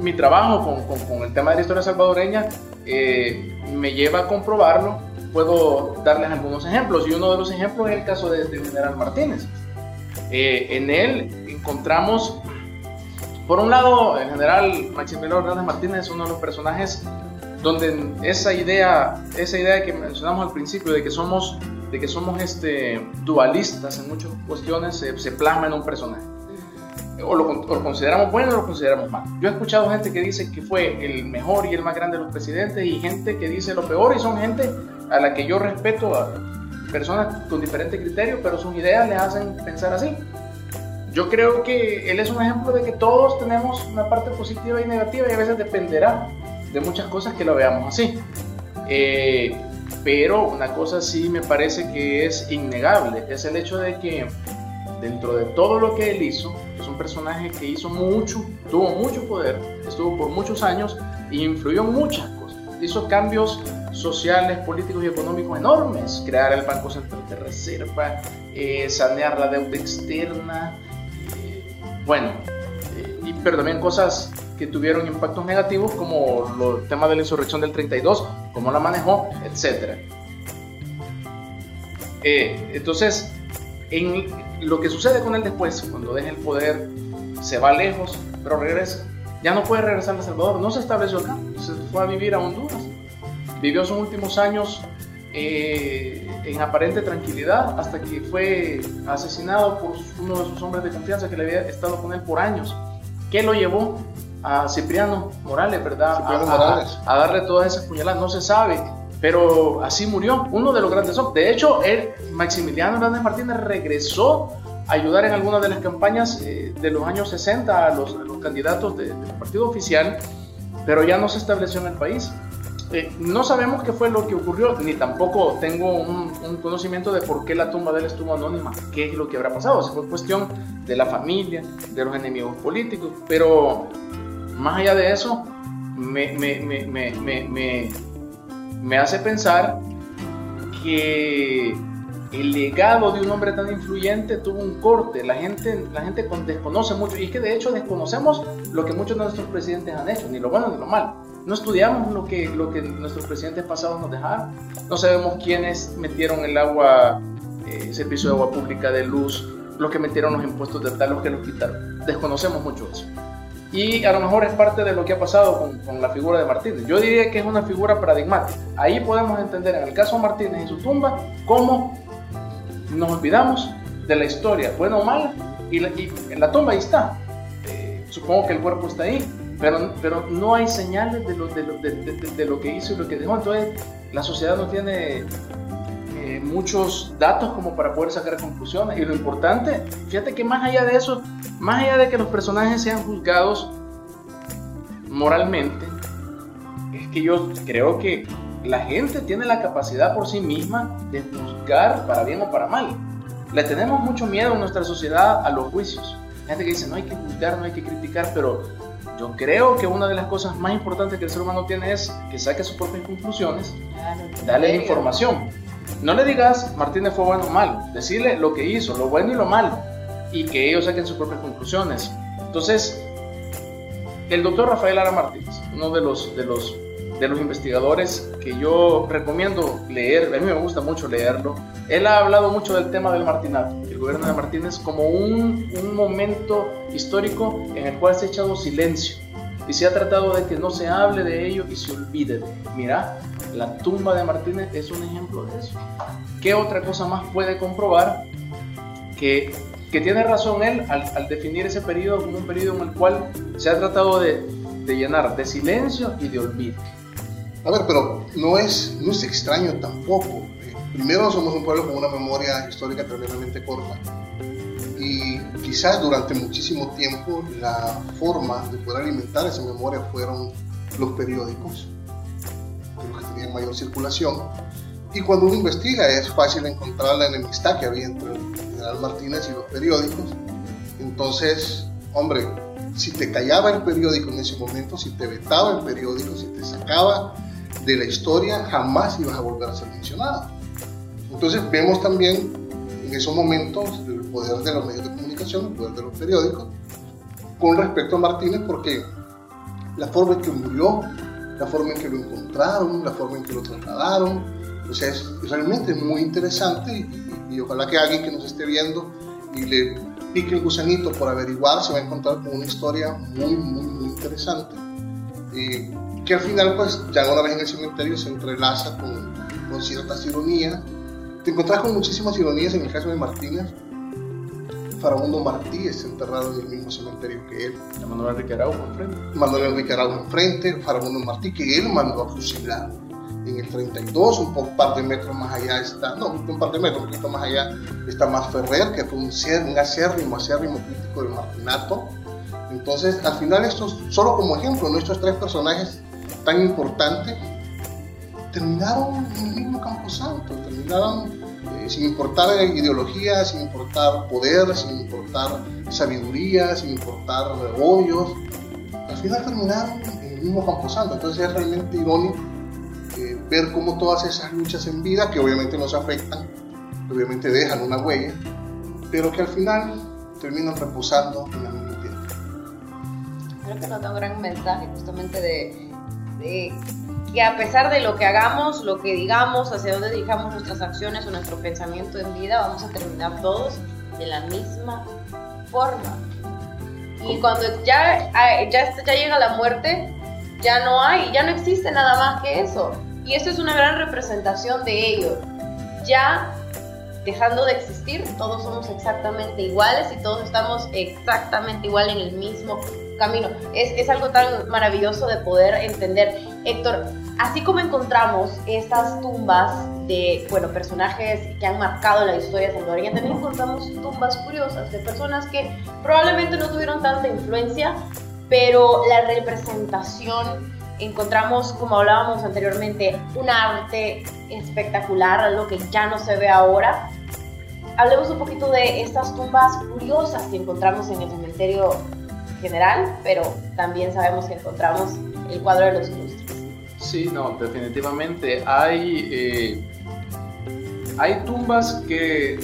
mi trabajo con, con, con el tema de la historia salvadoreña eh, me lleva a comprobarlo, puedo darles algunos ejemplos. Y uno de los ejemplos es el caso de general Martínez. Eh, en él encontramos, por un lado, el general Maximiliano Hernández Martínez es uno de los personajes donde esa idea, esa idea que mencionamos al principio de que somos, de que somos este, dualistas en muchas cuestiones se, se plasma en un personaje o lo, o lo, consideramos bueno o lo consideramos mal. Yo he escuchado gente que dice que fue el mejor y el más grande de los presidentes y gente que dice lo peor y son gente a la que yo respeto, a personas con diferentes criterios, pero sus ideas le hacen pensar así. Yo creo que él es un ejemplo de que todos tenemos una parte positiva y negativa y a veces dependerá de muchas cosas que lo veamos así. Eh, pero una cosa sí me parece que es innegable, es el hecho de que dentro de todo lo que él hizo, personaje que hizo mucho, tuvo mucho poder, estuvo por muchos años y influyó en muchas cosas. Hizo cambios sociales, políticos y económicos enormes, crear el Banco Central de Reserva, eh, sanear la deuda externa, eh, bueno, eh, pero también cosas que tuvieron impactos negativos como lo, el tema de la insurrección del 32, cómo la manejó, etc. entonces, en, lo que sucede con él después, cuando deja el poder, se va lejos, pero regresa. Ya no puede regresar a El Salvador, no se estableció acá, se fue a vivir a Honduras. Vivió sus últimos años eh, en aparente tranquilidad hasta que fue asesinado por uno de sus hombres de confianza que le había estado con él por años. ¿Qué lo llevó a Cipriano Morales, verdad? Cipriano a, Morales. A, a darle todas esas puñaladas, no se sabe pero así murió uno de los grandes hombres. De hecho, Maximiliano Hernández Martínez regresó a ayudar en algunas de las campañas eh, de los años 60 a los, a los candidatos de, del partido oficial, pero ya no se estableció en el país. Eh, no sabemos qué fue lo que ocurrió, ni tampoco tengo un, conocimiento de por qué la tumba de él estuvo anónima, qué es lo que habrá pasado. Si fue cuestión de la familia, de los enemigos políticos, pero más allá de eso, me, me, me, me hace pensar que el legado de un hombre tan influyente tuvo un corte. La gente, la gente desconoce mucho, y es que de hecho desconocemos lo que muchos de nuestros presidentes han hecho, ni lo bueno ni lo malo. No estudiamos lo que, lo que nuestros presidentes pasados nos dejaron. No sabemos quiénes metieron el agua, eh, servicio de agua pública, de luz, los que metieron los impuestos de tal, los que los quitaron. Desconocemos mucho eso. Y a lo mejor es parte de lo que ha pasado con, la figura de Martínez. Yo diría que es una figura paradigmática. Ahí podemos entender en el caso de Martínez y su tumba cómo nos olvidamos de la historia, buena o mala, y, en la tumba ahí está. Eh, supongo que el cuerpo está ahí, pero, no hay señales de lo, de lo, que hizo y lo que dejó. Entonces la sociedad no tiene eh, muchos datos como para poder sacar conclusiones. Y lo importante, fíjate que más allá de eso, más allá de que los personajes sean juzgados moralmente, es que yo creo que la gente tiene la capacidad por sí misma de juzgar para bien o para mal. Le tenemos mucho miedo en nuestra sociedad a los juicios. Hay gente que dice, no hay que juzgar, no hay que criticar, pero yo creo que una de las cosas más importantes que el ser humano tiene es que saque sus propias conclusiones, dale información. No le digas Martínez fue bueno o malo, decirle lo que hizo, lo bueno y lo malo, y que ellos saquen sus propias conclusiones. Entonces, el doctor Rafael Ara Martínez, uno de los, de los de los investigadores que yo recomiendo leer, a mí me gusta mucho leerlo, él ha hablado mucho del tema del martinato, el gobierno de Martínez, como un, un momento histórico en el cual se ha echado silencio y se ha tratado de que no se hable de ello y se olvide Mira, la tumba de Martínez es un ejemplo de eso. ¿Qué otra cosa más puede comprobar que, que tiene razón él al, al definir ese periodo como un periodo en el cual se ha tratado de, de llenar de silencio y de olvido? A ver, pero no es, no es extraño tampoco. Eh, primero, somos un pueblo con una memoria histórica tremendamente corta. Y quizás durante muchísimo tiempo la forma de poder alimentar esa memoria fueron los periódicos, los que tenían mayor circulación. Y cuando uno investiga es fácil encontrar la enemistad que había entre el general Martínez y los periódicos. Entonces, hombre, si te callaba el periódico en ese momento, si te vetaba el periódico, si te sacaba de la historia jamás ibas a volver a ser mencionado. Entonces vemos también en esos momentos poder de los medios de comunicación, el poder de los periódicos, con respecto a Martínez, porque la forma en que murió, la forma en que lo encontraron, la forma en que lo trasladaron, o sea, es realmente muy interesante y, y, ojalá que alguien que nos esté viendo y le pique el gusanito por averiguar se va a encontrar con una historia muy, muy, muy interesante. Y que al final, pues, ya una vez en el cementerio se entrelaza con, con ciertas ironías. Te encontrás con muchísimas ironías en el caso de Martínez. Farabundo Martí está enterrado en el mismo cementerio que él. Manuel Enrique Araujo enfrente. Manuel Enrique Araujo enfrente, Farabundo Martí, que él mandó a fusilar. En el 32, un par de metros más allá está, no, un par de metros, un poquito más allá está Más Ferrer, que fue un, un acérrimo, acérrimo crítico del martinato. Entonces, al final, estos, solo como ejemplo, nuestros tres personajes tan importante, terminaron en el mismo camposanto, terminaron eh, sin importar ideología, sin importar poder, sin importar sabiduría, sin importar odios, al final terminaron en el mismo camposanto. Entonces es realmente irónico eh, ver cómo todas esas luchas en vida, que obviamente nos afectan, obviamente dejan una huella, pero que al final terminan reposando en el mismo tiempo. Creo que nos da un gran mensaje justamente de que a pesar de lo que hagamos, lo que digamos, hacia dónde dirigamos nuestras acciones o nuestro pensamiento en vida, vamos a terminar todos de la misma forma. Y cuando ya, ya, ya llega la muerte, ya no hay, ya no existe nada más que eso. Y eso es una gran representación de ello. Ya dejando de existir, todos somos exactamente iguales y todos estamos exactamente igual en el mismo camino. Es, es algo tan maravilloso de poder entender. Héctor, así como encontramos estas tumbas de, bueno, personajes que han marcado la historia salvadoreña, también encontramos tumbas curiosas de personas que probablemente no tuvieron tanta influencia, pero la representación, encontramos, como hablábamos anteriormente, un arte espectacular, algo que ya no se ve ahora. Hablemos un poquito de estas tumbas curiosas que encontramos en el cementerio general, pero también sabemos que encontramos el cuadro de los ilustres. Sí, no, definitivamente. Hay, eh, hay tumbas que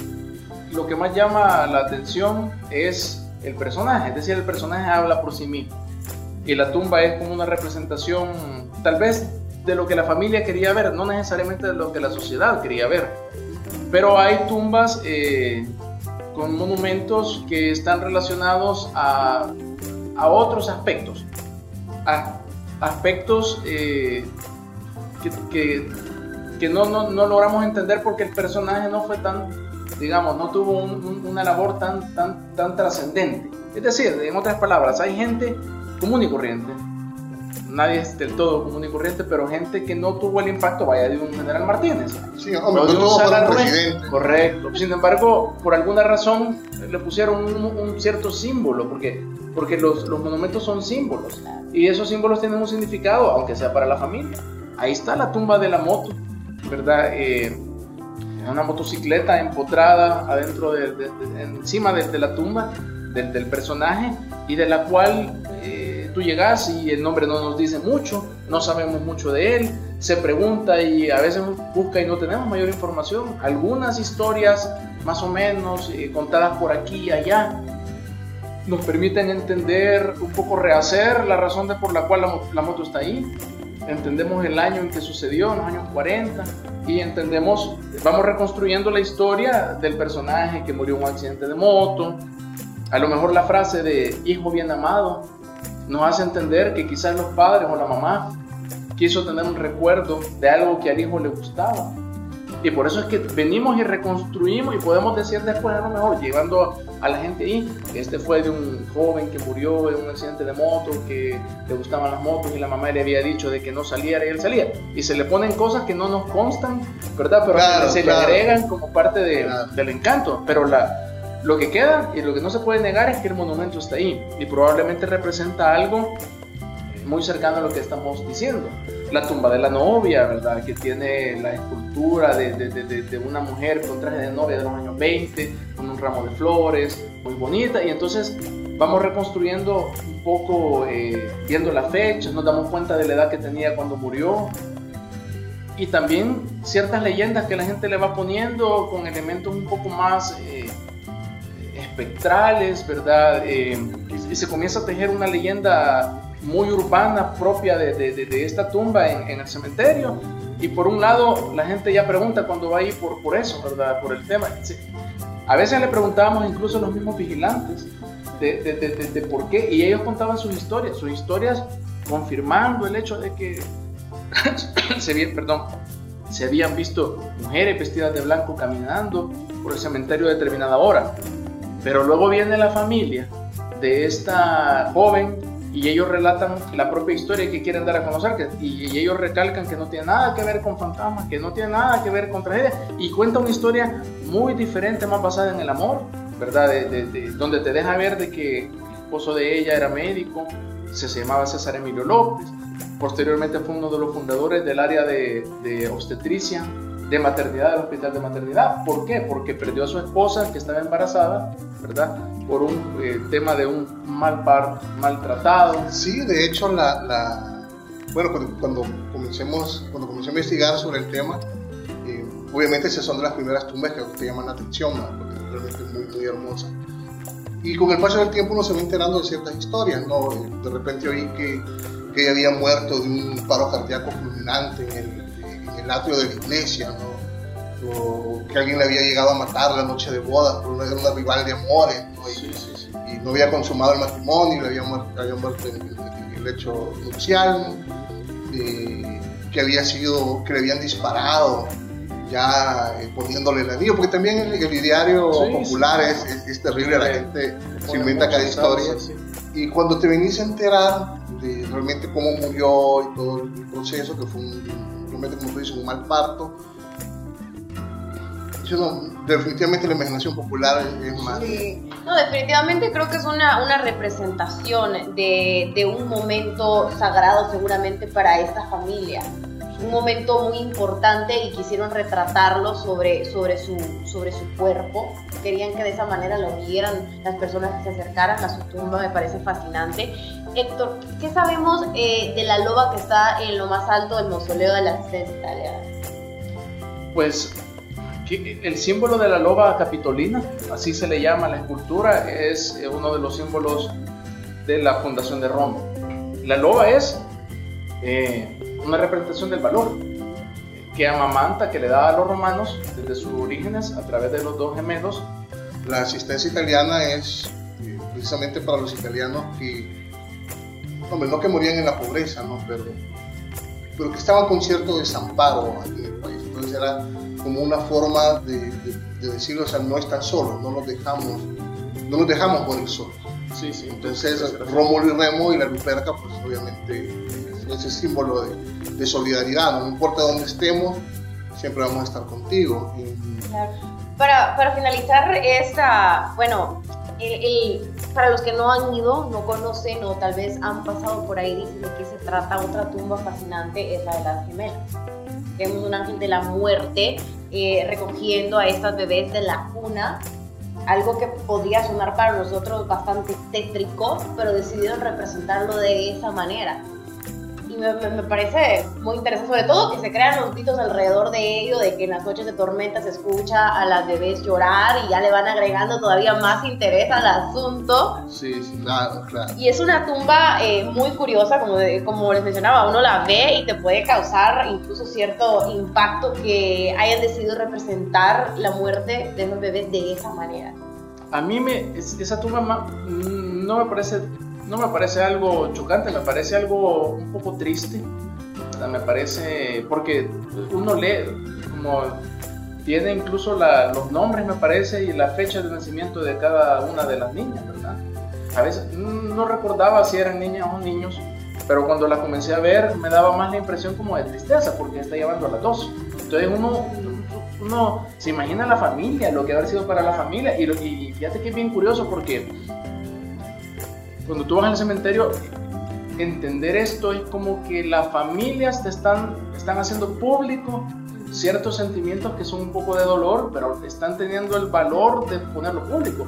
lo que más llama la atención es el personaje, es decir, el personaje habla por sí mismo. Y la tumba es como una representación, tal vez, de lo que la familia quería ver, no necesariamente de lo que la sociedad quería ver. Pero hay tumbas eh, con monumentos que están relacionados a a otros aspectos, a aspectos eh, que, que, no, no, no, logramos entender porque el personaje no fue tan, digamos, no tuvo una labor tan, tan, tan trascendente. Es decir, en otras palabras, hay gente común y corriente, nadie es del todo común y corriente, pero gente que no tuvo el impacto, vaya, de un general Martínez. Sí, hombre, no tuvo presidente. Correcto. Sin embargo, por alguna razón le pusieron un, cierto símbolo, porque, porque los, los, monumentos son símbolos. Y esos símbolos tienen un significado, aunque sea para la familia. ahí está la tumba de la moto, ¿verdad? Eh, una motocicleta empotrada adentro de, encima de, la tumba del, personaje y de la cual eh, tú llegas y el nombre no nos dice mucho, no sabemos mucho de él, se pregunta y a veces busca y no tenemos mayor información. Algunas historias más o menos eh, contadas por aquí y allá nos permiten entender, un poco rehacer la razón de por la cual la, moto está ahí. Entendemos el año en que sucedió, en los años 40, y entendemos, vamos reconstruyendo la historia del personaje que murió en un accidente de moto. A lo mejor la frase de hijo bien amado nos hace entender que quizás los padres o la mamá quiso tener un recuerdo de algo que al hijo le gustaba y por eso es que venimos y reconstruimos y podemos decir después a lo mejor, llevando a la gente ahí, este fue de un joven que murió en un accidente de moto, que le gustaban las motos y la mamá le había dicho de que no saliera y él salía. Y se le ponen cosas que no nos constan, ¿verdad? Pero se le agregan como parte de, del encanto. Pero la, lo que queda y lo que no se puede negar es que el monumento está ahí y probablemente representa algo muy cercano a lo que estamos diciendo. La tumba de la novia, ¿verdad? Que tiene la escultura de, de, de, una mujer con traje de novia de los años 20, con un ramo de flores, muy bonita. Y entonces vamos reconstruyendo un poco, eh, viendo la fecha, nos damos cuenta de la edad que tenía cuando murió. Y también ciertas leyendas que la gente le va poniendo con elementos un poco más eh, espectrales, ¿verdad? Eh, y se comienza a tejer una leyenda muy urbana propia de, de, esta tumba en, en, el cementerio. Y por un lado, la gente ya pregunta cuando va ahí por, por eso, ¿verdad? Por el tema. A veces le preguntábamos incluso a los mismos vigilantes de, por qué, y ellos contaban sus historias, sus historias confirmando el hecho de que (coughs) se, perdón, se habían visto mujeres vestidas de blanco caminando por el cementerio a determinada hora. Pero luego viene la familia de esta joven y ellos relatan la propia historia que quieren dar a conocer que, y, ellos recalcan que no tiene nada que ver con fantasmas, que no tiene nada que ver con tragedia y cuenta una historia muy diferente, más basada en el amor, ¿verdad? De, donde te deja ver de que el esposo de ella era médico, se llamaba César Emilio López, posteriormente fue uno de los fundadores del área de, de obstetricia de maternidad del hospital de maternidad. ¿Por qué? Porque perdió a su esposa que estaba embarazada, ¿verdad? Por un eh, tema de un mal parto, maltratado. Sí, de hecho, la, la bueno, cuando, cuando, comencemos, cuando comencé a investigar sobre el tema, eh, obviamente esas son de las primeras tumbas que te llaman la atención, porque realmente es muy, muy hermosa. Y con el paso del tiempo uno se va enterando de ciertas historias, ¿no? De repente oí que, que había muerto de un paro cardíaco fulminante en el el atrio de la iglesia, ¿no? O que alguien le había llegado a matar la noche de bodas por una, una rival de amores, ¿no? Y, no había consumado el matrimonio, le había muerto, había muerto en, el hecho nupcial, eh, que había sido, que le habían disparado ya eh, poniéndole el anillo, porque también el, el ideario popular Es, es, terrible, la gente se inventa cada historia. Y cuando te venís a enterar de realmente cómo murió y todo el proceso, que fue un, como tú dices, un mal parto. definitivamente la imaginación popular es más. No, definitivamente creo que es una, una representación de, de, un momento sagrado seguramente para esta familia. Un momento muy importante y quisieron retratarlo sobre, sobre, su, sobre su cuerpo. Querían que de esa manera lo vieran las personas que se acercaran a su tumba, me parece fascinante. Héctor, ¿qué sabemos eh, de la loba que está en lo más alto del mausoleo de la asistencia italiana? Pues el símbolo de la loba capitolina, así se le llama la escultura, es eh, uno de los símbolos de la fundación de Roma. La loba es eh, una representación del valor que amamanta, que le da a los romanos desde sus orígenes a través de los dos gemelos. La asistencia italiana es precisamente para los italianos que hombre, no que morían en la pobreza, ¿no? Pero, pero que estaban con cierto desamparo aquí en el país. Entonces era como una forma de, de, decirlo, o sea, no están solos, no los dejamos, no los dejamos morir solos. Sí, sí. Entonces Rómulo y Remo y la Luperca, pues obviamente ese símbolo de, de solidaridad, ¿no? importa dónde estemos, siempre vamos a estar contigo. Para, para finalizar esta, bueno, para los que no han ido, no conocen o tal vez han pasado por ahí, dicen de qué se trata. Otra tumba fascinante es la de las gemelas. Vemos un ángel de la muerte eh, recogiendo a estas bebés de la cuna. Algo que podría sonar para nosotros bastante tétrico, pero decidieron representarlo de esa manera y me, me, parece muy interesante, sobre todo que se crean los mitos alrededor de ello, de que en las noches de tormenta se escucha a las bebés llorar y ya le van agregando todavía más interés al asunto. Sí, sí, claro, claro. Y es una tumba eh, muy curiosa, como, como les mencionaba, uno la ve y te puede causar incluso cierto impacto que hayan decidido representar la muerte de los bebés de esa manera. A mí me, esa tumba mm, no me parece no me parece algo chocante, me parece algo un poco triste. Me parece, porque uno lee, como tiene incluso los nombres, me parece, y la fecha de nacimiento de cada una de las niñas, ¿verdad? A veces no recordaba si eran niñas o niños, pero cuando la comencé a ver me daba más la impresión como de tristeza, porque está llevando a las dos. Entonces uno, uno se imagina la familia, lo que haber sido para la familia, y, y fíjate que es bien curioso porque cuando tú vas al cementerio, entender esto es como que las familias te están, están haciendo público ciertos sentimientos que son un poco de dolor, pero están teniendo el valor de ponerlo público.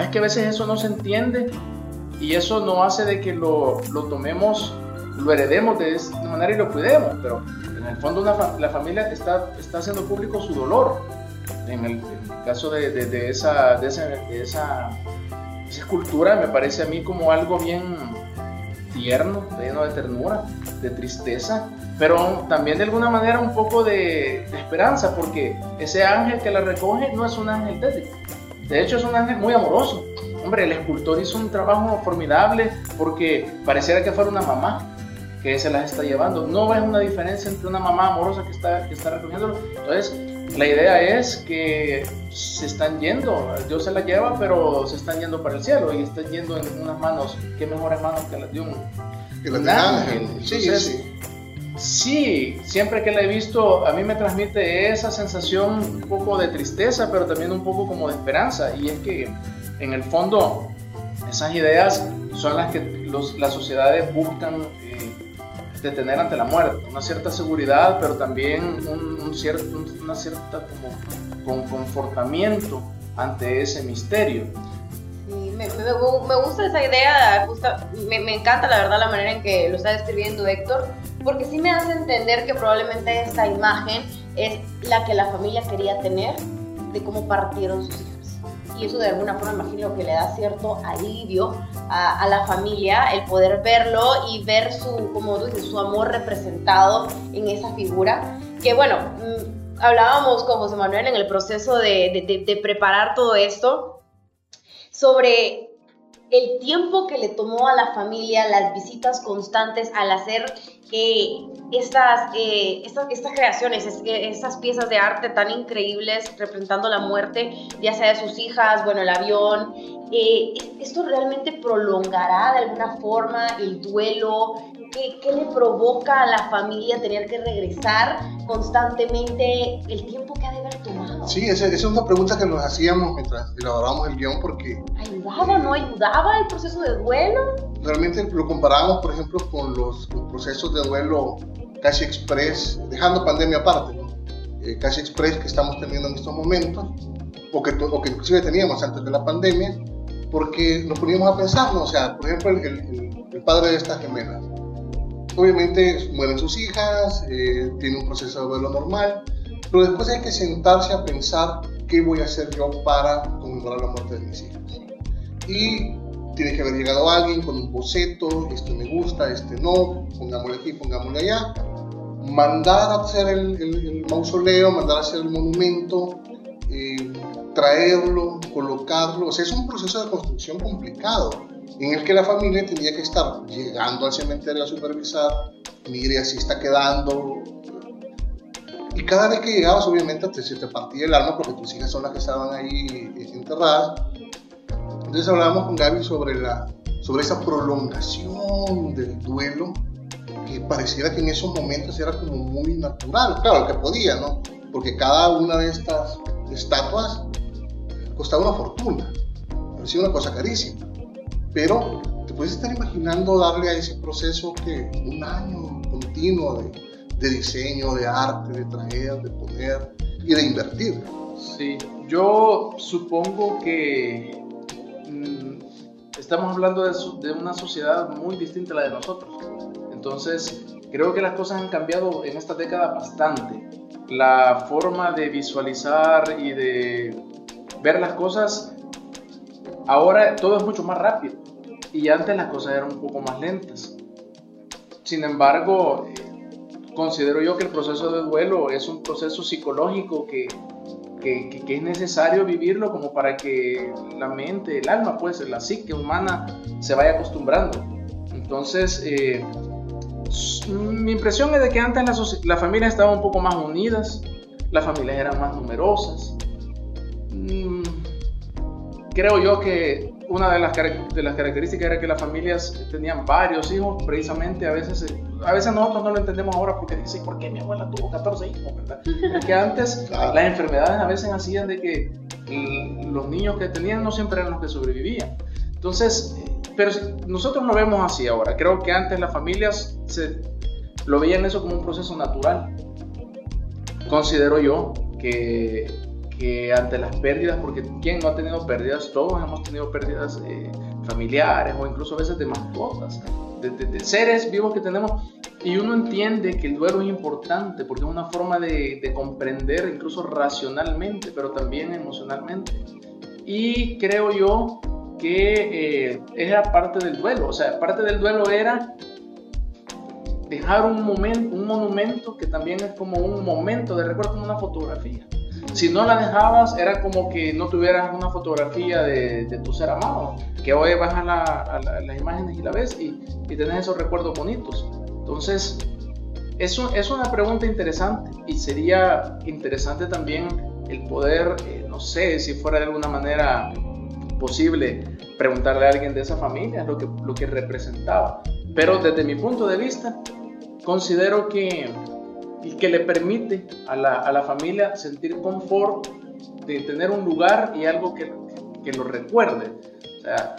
Es que a veces eso no se entiende y eso no hace de que lo, lo tomemos, lo heredemos de esta manera y lo cuidemos, pero en el fondo la familia está, está haciendo público su dolor. En el, caso de, de, esa, de, esa, de esa esa escultura me parece a mí como algo bien tierno, lleno de ternura, de tristeza, pero también de alguna manera un poco de, esperanza, porque ese ángel que la recoge no es un ángel tétrico, de hecho es un ángel muy amoroso. Hombre, el escultor hizo un trabajo formidable porque pareciera que fuera una mamá que se las está llevando. No ves una diferencia entre una mamá amorosa que está, que está recogiéndolo. Entonces, la idea es que se están yendo, Dios se la lleva, pero se están yendo para el cielo y están yendo en unas manos, qué mejores manos que las de un, ángel. Sí, sí. Sí, siempre que la he visto, a mí me transmite esa sensación un poco de tristeza, pero también un poco como de esperanza. Y es que en el fondo esas ideas son las que los, las sociedades buscan tener ante la muerte, una cierta seguridad, pero también un, cierto, una cierta como confortamiento ante ese misterio. me, gusta esa idea, me, me, encanta la verdad la manera en que lo está describiendo Héctor, porque sí me hace entender que probablemente esta imagen es la que la familia quería tener de cómo partieron sus hijos y eso de alguna forma imagino que le da cierto alivio a, la familia el poder verlo y ver su, como tú dices, su amor representado en esa figura. Que bueno, mm, hablábamos con José Manuel en el proceso de, preparar todo esto sobre el tiempo que le tomó a la familia, las visitas constantes al hacer eh, estas, eh, estas, creaciones, eh, estas piezas de arte tan increíbles representando la muerte, ya sea de sus hijas, bueno, el avión. ¿Esto realmente prolongará de alguna forma el duelo? ¿Qué, ¿Qué, le provoca a la familia tener que regresar constantemente el tiempo que ha de haber tomado? Sí, esa, esa es una pregunta que nos hacíamos mientras elaborábamos el guion porque... ¿Ayudaba, no ayudaba el proceso de duelo? Realmente lo comparábamos, por ejemplo, con los, procesos de duelo casi express, dejando pandemia aparte, eh, casi express que estamos teniendo en estos momentos, o que, o que inclusive teníamos antes de la pandemia, porque nos poníamos a pensar, ¿no? o sea, por ejemplo, el, el, el padre de estas gemelas, Obviamente mueren sus hijas, eh, tiene un proceso de duelo normal, pero después hay que sentarse a pensar qué voy a hacer yo para conmemorar la muerte de mis hijas. Y tiene que haber llegado alguien con un boceto, este me gusta, este no, pongámosle aquí, pongámosle allá, mandar a hacer el, mausoleo, mandar a hacer el monumento, eh, traerlo, colocarlo, o sea, es un proceso de construcción complicado en el que la familia tenía que estar llegando al cementerio a supervisar, mire, así está quedando. Y cada vez que llegabas, obviamente, te, se te partía el alma porque tus hijas son las que estaban ahí eh, enterradas. Entonces hablábamos con Gaby sobre, la, sobre esa prolongación del duelo que pareciera que en esos momentos era como muy natural. Claro, el que podía, ¿no? Porque cada una de estas estatuas costaba una fortuna. parecía una cosa carísima. Pero te puedes estar imaginando darle a ese proceso que un año continuo de, de diseño, de arte, de traer, de poner y de invertir. Sí, yo supongo que mm, estamos hablando de, de, una sociedad muy distinta a la de nosotros. Entonces, creo que las cosas han cambiado en esta década bastante. La forma de visualizar y de ver las cosas, ahora todo es mucho más rápido y antes las cosas eran un poco más lentas. Sin embargo, considero yo que el proceso de duelo es un proceso psicológico que, que, que, es necesario vivirlo como para que la mente, el alma, pues la psique humana se vaya acostumbrando. Entonces, eh, mi impresión es de que antes las la familias estaban un poco más unidas, las familias eran más numerosas. Mm, creo yo que una de las, de las características era que las familias tenían varios hijos, precisamente a veces, a veces nosotros no lo entendemos ahora porque dicen, ¿por qué mi abuela tuvo 14 hijos? ¿verdad? Porque antes (laughs) las enfermedades a veces hacían de que los niños que tenían no siempre eran los que sobrevivían. Entonces, pero nosotros lo vemos así ahora. Creo que antes las familias se, lo veían eso como un proceso natural. Considero yo que que ante las pérdidas, porque ¿quién no ha tenido pérdidas? Todos hemos tenido pérdidas eh, familiares o incluso a veces de mascotas, de, seres vivos que tenemos. Y uno entiende que el duelo es importante porque es una forma de, comprender incluso racionalmente, pero también emocionalmente. Y creo yo que eh, era parte del duelo, o sea, parte del duelo era dejar un momento, un monumento que también es como un momento de recuerdo, como una fotografía si no la dejabas, era como que no tuvieras una fotografía de, tu ser amado, que hoy vas a, las imágenes y la ves y, y tenés esos recuerdos bonitos. Entonces, eso es una pregunta interesante y sería interesante también el poder, eh, no sé, si fuera de alguna manera posible, preguntarle a alguien de esa familia lo que, lo que representaba. Pero desde mi punto de vista, considero que que le permite a la, a la familia sentir confort de tener un lugar y algo que, que, lo recuerde. O sea,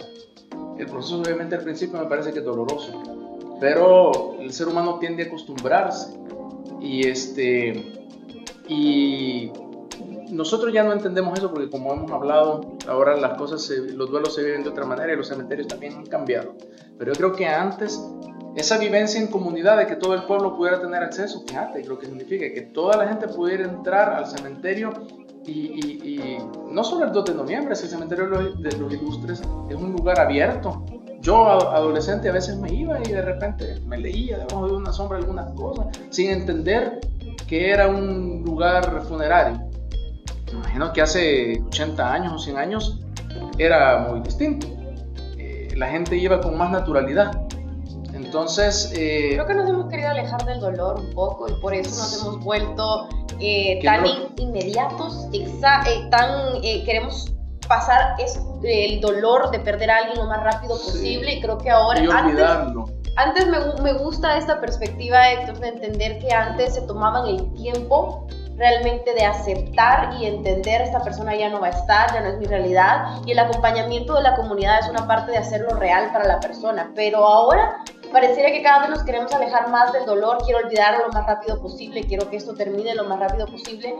el proceso obviamente al principio me parece que es doloroso, pero el ser humano tiende a acostumbrarse y este y nosotros ya no entendemos eso porque como hemos hablado, ahora las cosas, los duelos se viven de otra manera y los cementerios también han cambiado. Pero yo creo que antes esa vivencia en comunidad de que todo el pueblo pudiera tener acceso, fíjate lo que significa, que toda la gente pudiera entrar al cementerio y, no solo el 2 de noviembre, el cementerio de los ilustres es un lugar abierto. Yo adolescente a veces me iba y de repente me leía debajo de una sombra algunas cosas, sin entender que era un lugar funerario. Imagino que hace 80 años o 100 años era muy distinto. Eh, la gente iba con más naturalidad. Entonces... Eh, Creo que nos hemos querido alejar del dolor un poco y por eso nos hemos vuelto eh, tan inmediatos, eh, tan queremos pasar el dolor de perder a alguien lo más rápido posible y creo que ahora... antes, antes me, me gusta esta perspectiva, Héctor, de entender que antes se tomaban el tiempo realmente de aceptar y entender esta persona ya no va a estar, ya no es mi realidad y el acompañamiento de la comunidad es una parte de hacerlo real para la persona, pero ahora pareciera que cada vez nos queremos alejar más del dolor, quiero olvidarlo lo más rápido posible, quiero que esto termine lo más rápido posible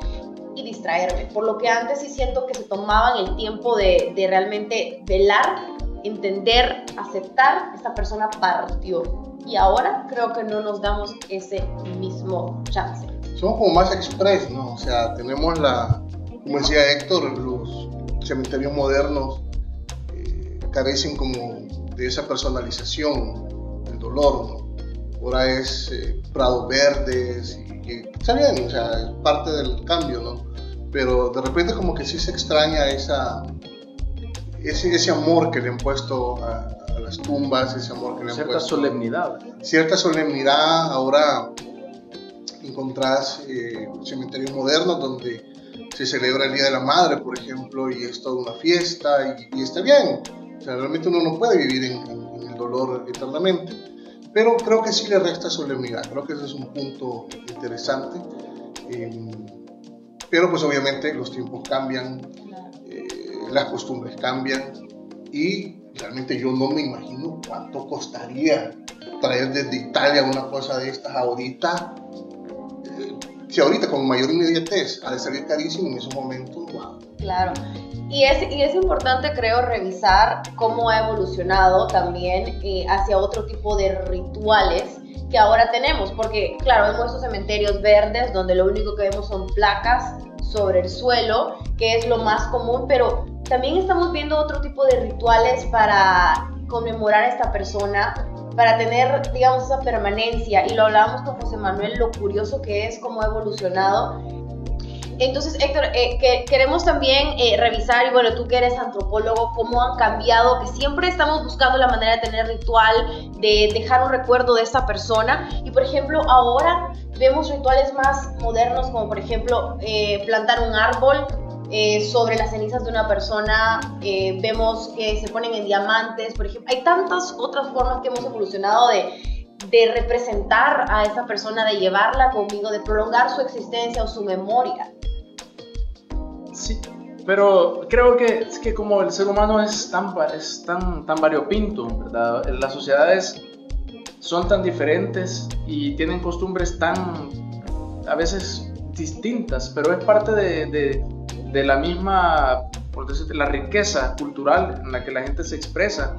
y distraerme, por lo que antes sí siento que se tomaban el tiempo de, de realmente velar, entender, aceptar, esta persona partió. Y ahora creo que no nos damos ese mismo chance somos como más express, ¿no? O sea, tenemos la, como decía Héctor, los cementerios modernos eh, carecen como de esa personalización del dolor, ¿no? Ahora es eh, prados verdes y que está bien, o sea, es parte del cambio, ¿no? Pero de repente como que sí se extraña esa, ese, ese amor que le han puesto a, a las tumbas, ese amor que le han puesto. Cierta solemnidad. Cierta solemnidad, ahora encontrás eh, cementerios modernos donde se celebra el Día de la Madre, por ejemplo, y es toda una fiesta y, está bien. O sea, realmente uno no puede vivir en, el dolor eternamente, pero creo que sí le resta solemnidad. Creo que ese es un punto interesante. Em, pero pues obviamente los tiempos cambian, eh, las costumbres cambian y realmente yo no me imagino cuánto costaría traer desde Italia una cosa de estas ahorita. Si ahorita con mayor inmediatez ha de salir carísimo en esos momentos, wow. Claro. Y es, y es importante, creo, revisar cómo ha evolucionado también eh, hacia otro tipo de rituales que ahora tenemos, porque claro, vemos estos cementerios verdes donde lo único que vemos son placas sobre el suelo, que es lo más común, pero también estamos viendo otro tipo de rituales para conmemorar a esta persona, para tener, digamos, esa permanencia. Y lo hablábamos con José Manuel, lo curioso que es, cómo ha evolucionado. Entonces, Héctor, eh, que queremos también eh, revisar, y bueno, tú que eres antropólogo, cómo han cambiado, que siempre estamos buscando la manera de tener ritual, de dejar un recuerdo de esta persona. Y por ejemplo, ahora vemos rituales más modernos, como por ejemplo eh, plantar un árbol eh, sobre las cenizas de una persona, eh, vemos que se ponen en diamantes, por ejemplo. Hay tantas otras formas que hemos evolucionado de, de representar a esa persona, de llevarla conmigo, de prolongar su existencia o su memoria. Sí, pero creo que es que como el ser humano es tan, es tan, tan variopinto. Las sociedades son tan diferentes y tienen costumbres tan a veces distintas, pero es parte de la misma, por decirte, la riqueza cultural en la que la gente se expresa.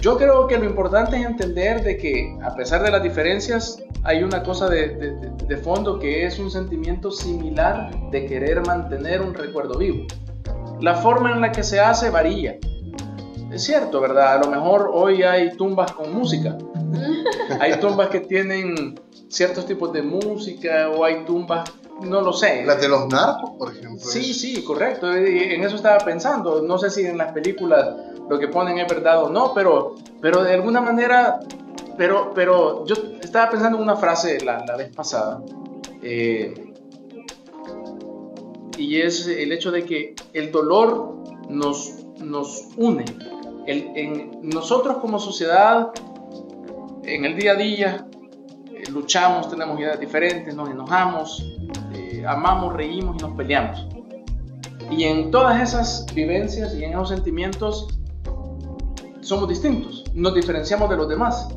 Yo creo que lo importante es entender de que a pesar de las diferencias hay una cosa de, de, fondo que es un sentimiento similar de querer mantener un recuerdo vivo. La forma en la que se hace varía. Es cierto, ¿verdad? A lo mejor hoy hay tumbas con música. (laughs) hay tumbas que tienen ciertos tipos de música o hay tumbas no lo sé. Las de los narcos, por ejemplo. Sí, sí, correcto. En eso estaba pensando. No sé si en las películas lo que ponen es verdad o no, pero, pero de alguna manera, pero, pero yo estaba pensando en una frase la, la vez pasada. Eh, y es el hecho de que el dolor nos, nos une. El, en, nosotros como sociedad, en el día a día, eh, luchamos, tenemos ideas diferentes, nos enojamos, amamos, reímos y nos peleamos. Y en todas esas vivencias y en esos sentimientos somos distintos, nos diferenciamos de los demás.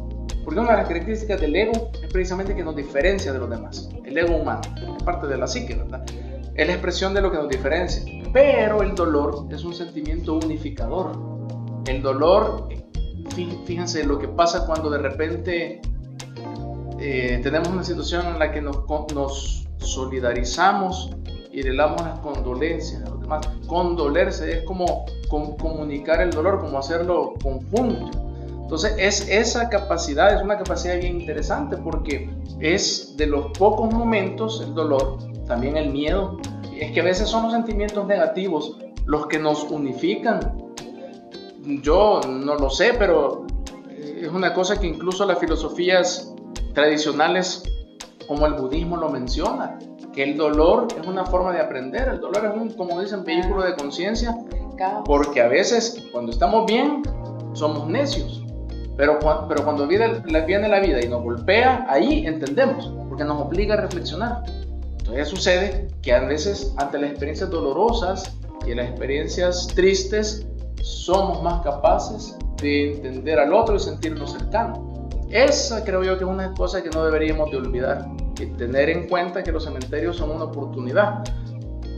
Porque una de las características del ego es precisamente que nos diferencia de los demás. El ego humano, es parte de la psique, ¿verdad? Es la expresión de lo que nos diferencia. Pero el dolor es un sentimiento unificador. El dolor, fíjense lo que pasa cuando de repente eh, tenemos una situación en la que nos, nos solidarizamos y le damos las condolencias a los demás. Condolerse es como comunicar el dolor, como hacerlo conjunto. Entonces, es esa capacidad, es una capacidad bien interesante porque es de los pocos momentos el dolor, también el miedo. Es que a veces son los sentimientos negativos los que nos unifican. Yo no lo sé, pero es una cosa que incluso las filosofías tradicionales como el budismo lo menciona, que el dolor es una forma de aprender, el dolor es un, como dicen, vehículo de conciencia, porque a veces cuando estamos bien somos necios, pero, pero cuando viene, viene la vida y nos golpea, ahí entendemos, porque nos obliga a reflexionar. Entonces sucede que a veces ante las experiencias dolorosas y las experiencias tristes somos más capaces de entender al otro y sentirnos cercanos. Esa creo yo que es una cosa que no deberíamos de olvidar y tener en cuenta que los cementerios son una oportunidad.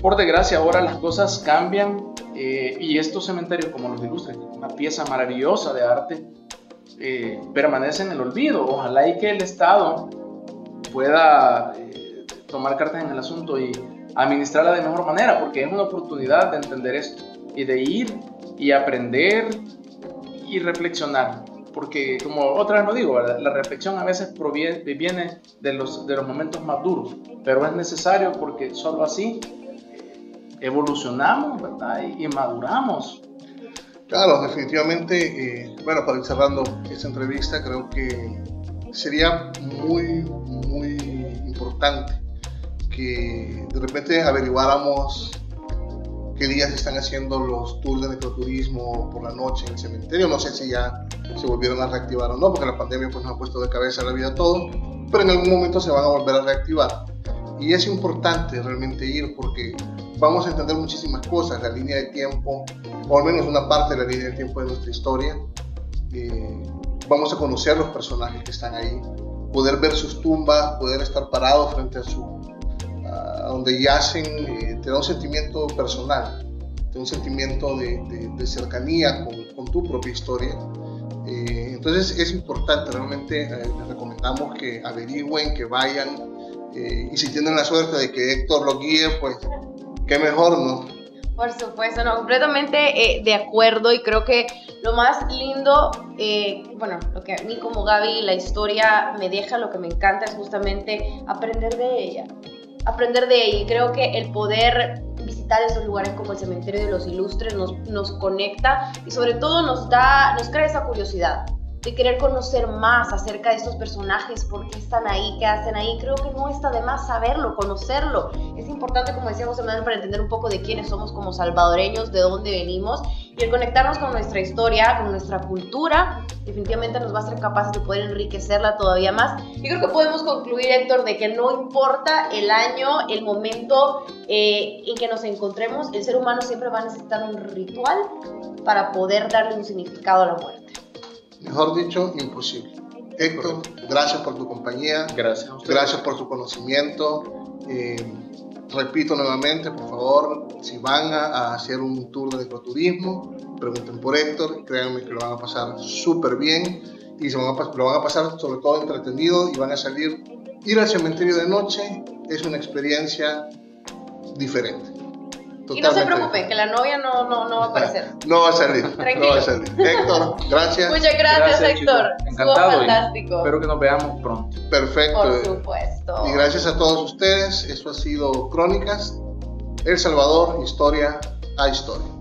Por desgracia ahora las cosas cambian eh, y estos cementerios como los ilustres, una pieza maravillosa de arte, eh, permanecen en el olvido. Ojalá y que el Estado pueda eh, tomar cartas en el asunto y administrarla de mejor manera, porque es una oportunidad de entender esto y de ir y aprender y reflexionar porque como otra vez lo digo, la reflexión a veces proviene, viene de los, de los momentos más duros, pero es necesario porque solo así evolucionamos ¿verdad? y, maduramos. Claro, definitivamente, eh, bueno, para ir cerrando esta entrevista, creo que sería muy, muy importante que de repente averiguáramos qué días están haciendo los tours de necroturismo por la noche en el cementerio. No sé si ya se volvieron a reactivar o no, porque la pandemia pues nos ha puesto de cabeza la vida todo, pero en algún momento se van a volver a reactivar. Y es importante realmente ir porque vamos a entender muchísimas cosas, la línea de tiempo, o al menos una parte de la línea de tiempo de nuestra historia. Eh, vamos a conocer los personajes que están ahí, poder ver sus tumbas, poder estar parado frente a su a donde yacen, eh, te da un sentimiento personal, te da un sentimiento de, de, cercanía con, con, tu propia historia. Eh, entonces es importante, realmente eh, les recomendamos que averigüen, que vayan, y si tienen la suerte de que Héctor lo guíe, pues qué mejor, ¿no? Por supuesto, no, completamente eh, de acuerdo y creo que lo más lindo, eh, bueno, lo que a mí como Gaby la historia me deja, lo que me encanta es justamente aprender de ella, aprender de ella creo que el poder visitar esos lugares como el cementerio de los ilustres nos, nos conecta y sobre todo nos da, nos crea esa curiosidad de querer conocer más acerca de estos personajes, por qué están ahí, qué hacen ahí. Creo que no está de más saberlo, conocerlo. Es importante, como decía José Manuel, para entender un poco de quiénes somos como salvadoreños, de dónde venimos y el conectarnos con nuestra historia, con nuestra cultura, definitivamente nos va a ser capaces de poder enriquecerla todavía más. Y creo que podemos concluir, Héctor, de que no importa el año, el momento eh, en que nos encontremos, el ser humano siempre va a necesitar un ritual para poder darle un significado a la muerte mejor dicho, imposible. Héctor, gracias por tu compañía. Gracias Gracias por tu conocimiento. Eh, repito nuevamente, por favor, si van a, hacer un tour de ecoturismo, pregunten por Héctor, créanme que lo van a pasar súper bien y se van a, lo van a pasar sobre todo entretenido y van a salir. Ir al cementerio de noche es una experiencia diferente. Y no se preocupe, que la novia no, no, no va a aparecer. (laughs) No va a salir. No va a salir. Héctor, gracias. Muchas gracias, Héctor. Encantado. fantástico. Espero que nos veamos pronto. Perfecto. Por supuesto. Y gracias a todos ustedes. Esto ha sido Crónicas. El Salvador, historia a historia.